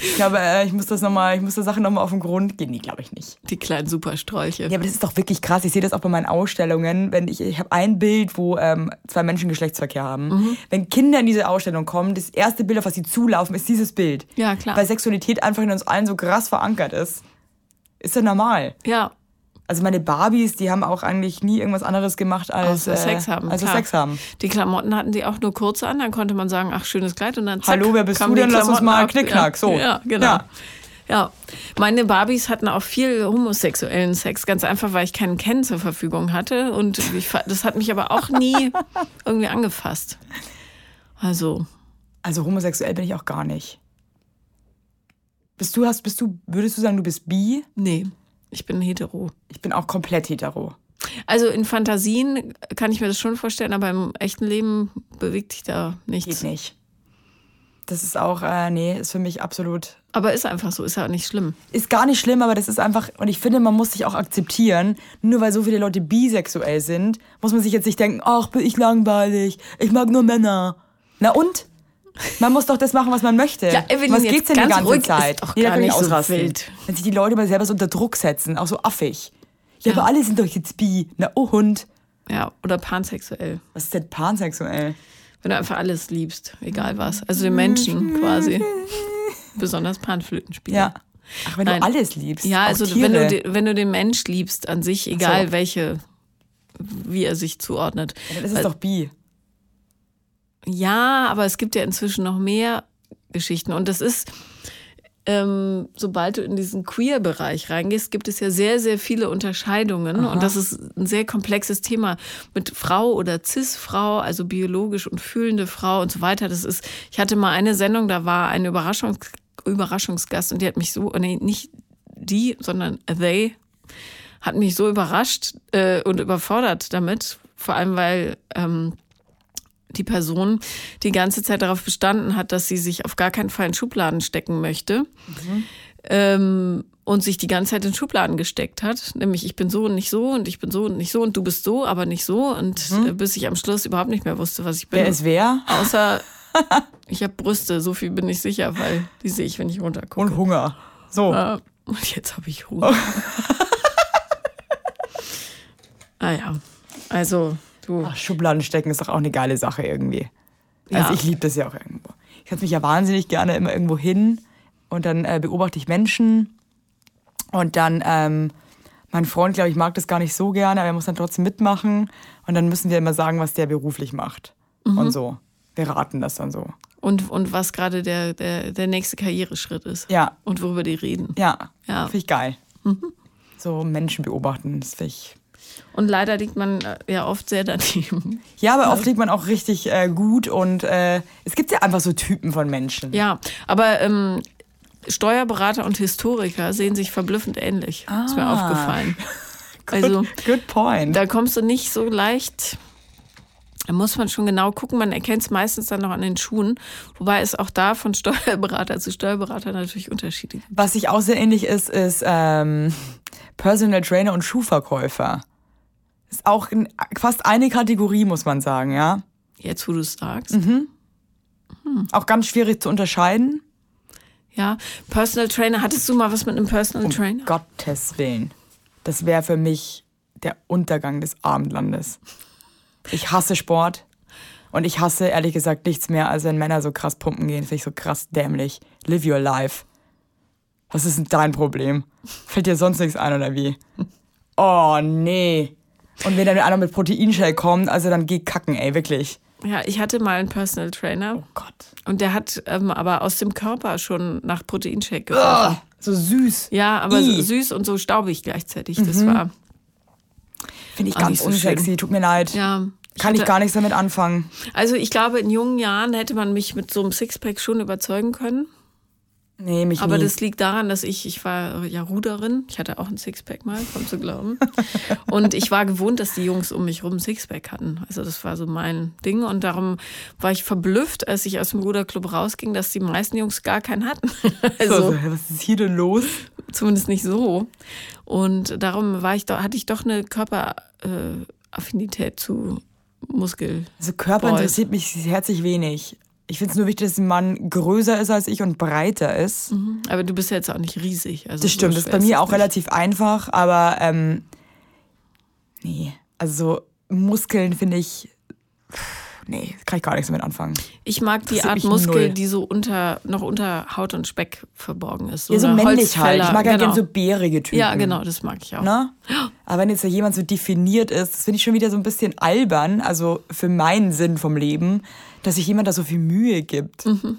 Ich glaube, äh, ich muss das noch mal, ich muss der Sache nochmal auf den Grund gehen. Nee, glaube ich nicht. Die kleinen Supersträuche. Ja, aber das ist doch wirklich krass. Ich sehe das auch bei meinen Ausstellungen. Wenn ich, ich habe ein Bild, wo ähm, zwei Menschen Geschlechtsverkehr haben. Mhm. Wenn Kinder in diese Ausstellung kommen, das erste Bild, auf was sie zulaufen, ist dieses Bild. Ja, klar. Weil Sexualität einfach in uns allen so krass verankert ist. Ist ja normal. Ja, Also meine Barbies, die haben auch eigentlich nie irgendwas anderes gemacht als außer Sex haben. Also klar. Sex haben. Die Klamotten hatten sie auch nur kurz an, dann konnte man sagen, ach, schönes Kleid und dann zack, Hallo, wer bist du die denn? Lass uns mal ab. Knickknack. Ja. So. Ja, genau. Ja. Ja. meine Barbies hatten auch viel homosexuellen Sex, ganz einfach, weil ich keinen Ken zur Verfügung hatte und ich, das hat mich aber auch nie irgendwie angefasst. Also, Also homosexuell bin ich auch gar nicht. Bist du, hast, bist du, würdest du sagen, du bist bi? nee, ich bin hetero. Ich bin auch komplett hetero. Also in Fantasien kann ich mir das schon vorstellen, aber im echten Leben bewegt sich da nichts. Geht nicht. Das ist auch, äh, nee, ist für mich absolut. Aber ist einfach so, ist ja auch nicht schlimm. Ist gar nicht schlimm, aber das ist einfach, und ich finde, man muss sich auch akzeptieren. Nur weil so viele Leute bisexuell sind, muss man sich jetzt nicht denken, ach, bin ich langweilig, ich mag nur Männer. Na und? Man muss doch das machen, was man möchte. Ja, Evelyn, was geht's denn die ganz ganze ruhig, Zeit? ist gar kann ich nicht so ausrasten. wild. Wenn sich die Leute mal selber so unter Druck setzen, auch so affig. Ja, aber alle sind doch jetzt bi. Na oh Hund. Ja, oder pansexuell. Was ist denn pansexuell? Wenn du einfach alles liebst, egal was. Also den Menschen quasi. Besonders Panflötenspieler. Ja. Ach, wenn Nein. du alles liebst. Ja, also wenn du, den- wenn du den Mensch liebst an sich, egal so. welche, wie er sich zuordnet. Ja, dann ist es doch bi. Ja, aber es gibt ja inzwischen noch mehr Geschichten. Und das ist, ähm, sobald du in diesen Queer-Bereich reingehst, gibt es ja sehr, sehr viele Unterscheidungen. Und das ist ein sehr komplexes Thema mit Frau oder Cis-Frau, also biologisch und fühlende Frau und so weiter. Das ist, ich hatte mal eine Sendung, da war ein Überraschungs Überraschungsgast und die hat mich so, nee, nicht die, sondern they, hat mich so überrascht äh, und überfordert damit. Vor allem, weil ähm, die Person die ganze Zeit darauf bestanden hat, dass sie sich auf gar keinen Fall in Schubladen stecken möchte. Mhm. Ähm, und sich die ganze Zeit in Schubladen gesteckt hat. Nämlich, ich bin so und nicht so und ich bin so und nicht so und du bist so, aber nicht so. Und mhm. Äh, bis ich am Schluss überhaupt nicht mehr wusste, was ich bin. Wer ist wer? Außer, ich habe Brüste, so viel bin ich sicher, weil die sehe ich, wenn ich runtergucke. Und Hunger. So. Äh, und jetzt habe ich Hunger. ah ja, also du. Ach, Schubladen stecken ist doch auch eine geile Sache irgendwie. Also ja. ich liebe das ja auch irgendwo. Ich setze mich ja wahnsinnig gerne immer irgendwo hin und dann äh, beobachte ich Menschen und dann, ähm, mein Freund, glaube ich, mag das gar nicht so gerne, aber er muss dann trotzdem mitmachen. Und dann müssen wir immer sagen, was der beruflich macht. Mhm. Und so. Wir raten das dann so. Und, und was gerade der, der, der nächste Karriereschritt ist. Ja. Und worüber die reden. Ja. ja. Finde ich geil. Mhm. So Menschen beobachten, das finde ich. Und leider liegt man äh, ja oft sehr daneben. Ja, aber oft liegt man auch richtig äh, gut und äh, es gibt ja einfach so Typen von Menschen. Ja, aber ähm, Steuerberater und Historiker sehen sich verblüffend ähnlich. Ah. Ist mir ah. aufgefallen. good, also, good point. Da kommst du nicht so leicht. Da muss man schon genau gucken. Man erkennt es meistens dann noch an den Schuhen. Wobei es auch da von Steuerberater zu Steuerberater natürlich Unterschiede gibt. Was sich auch sehr ähnlich ist, ist ähm, Personal Trainer und Schuhverkäufer. Ist auch fast eine Kategorie, muss man sagen, ja. Jetzt, wo du es sagst. Mhm. Hm. Auch ganz schwierig zu unterscheiden. Ja, Personal Trainer. Hattest du mal was mit einem Personal um Trainer? Gottes Willen. Das wäre für mich der Untergang des Abendlandes. Ich hasse Sport. Und ich hasse ehrlich gesagt nichts mehr, als wenn Männer so krass pumpen gehen. Finde ich so krass dämlich. Live your life. Was ist denn dein Problem? Fällt dir sonst nichts ein oder wie? Oh, nee. Und wenn dann einer mit Proteinshake kommt, also dann geh kacken, ey, wirklich. Ja, ich hatte mal einen Personal Trainer. Oh Gott. Und der hat ähm, aber aus dem Körper schon nach Proteinshake gerochen. so süß. Ja, aber so süß und so staubig gleichzeitig. Das mhm. war. Finde ich ganz so unsexy, schön. tut mir leid. Ja. Ich Kann hatte, ich gar nichts damit anfangen. Also ich glaube, in jungen Jahren hätte man mich mit so einem Sixpack schon überzeugen können. Nee, mich Aber nie. das liegt daran, dass ich, ich war ja Ruderin. Ich hatte auch ein Sixpack mal, kaum zu glauben. und ich war gewohnt, dass die Jungs um mich rum ein Sixpack hatten. Also das war so mein Ding. Und darum war ich verblüfft, als ich aus dem Ruderclub rausging, dass die meisten Jungs gar keinen hatten. also, was ist hier denn los? Zumindest nicht so. Und darum war ich doch, hatte ich doch eine Körperaffinität äh, zu Muskel. Also Körper Boys. interessiert mich herzlich wenig. Ich finde es nur wichtig, dass ein Mann größer ist als ich und breiter ist. Mhm. Aber du bist ja jetzt auch nicht riesig. Also das stimmt, das ist bei mir auch nicht. relativ einfach, aber ähm, nee, also Muskeln finde ich, nee, kann ich gar nichts damit anfangen. Ich mag die Art Muskel, null. die so unter, noch unter Haut und Speck verborgen ist. So ja, so männlich halt. Ich mag genau. ja gerne so bärige Typen. Ja, genau, das mag ich auch. Na? Aber wenn jetzt jemand so definiert ist, das finde ich schon wieder so ein bisschen albern, also für meinen Sinn vom Leben dass sich jemand da so viel Mühe gibt, mhm.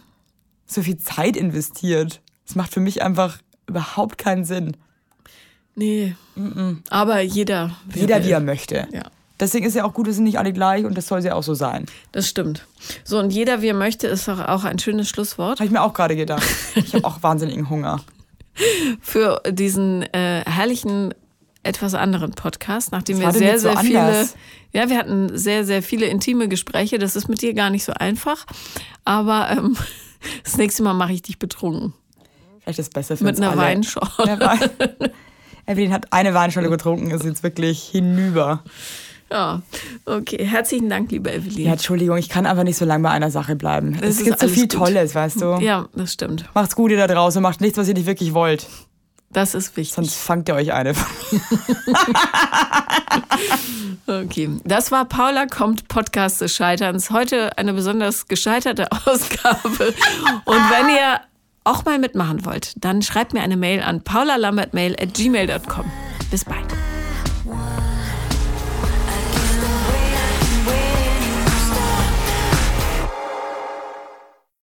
so viel Zeit investiert. Das macht für mich einfach überhaupt keinen Sinn. Nee. Mhm. Aber jeder. Jeder, wie er möchte. Ja. Deswegen ist ja auch gut, wir sind nicht alle gleich und das soll ja auch so sein. Das stimmt. So, und jeder, wie er möchte, ist doch auch ein schönes Schlusswort. Habe ich mir auch gerade gedacht. Ich habe auch wahnsinnigen Hunger. Für diesen äh, herrlichen etwas anderen Podcast, nachdem wir sehr, sehr so viele, ja, wir hatten sehr, sehr viele intime Gespräche. Das ist mit dir gar nicht so einfach. Aber ähm, das nächste Mal mache ich dich betrunken. Vielleicht ist es besser für Mit uns einer alle. Weinschorle. Evelyn hat eine Weinschorle getrunken, ist jetzt wirklich hinüber. Ja, okay. Herzlichen Dank, liebe Evelyn. Ja, Entschuldigung, ich kann einfach nicht so lange bei einer Sache bleiben. Das es gibt so viel gut. Tolles, weißt du. Ja, das stimmt. Macht's gut, ihr da draußen. Macht nichts, was ihr nicht wirklich wollt. Das ist wichtig. Sonst fangt ihr euch eine. okay, das war Paula kommt Podcast des Scheiterns. Heute eine besonders gescheiterte Ausgabe. Und wenn ihr auch mal mitmachen wollt, dann schreibt mir eine Mail an paulalambertmail at gmail.com. Bis bald.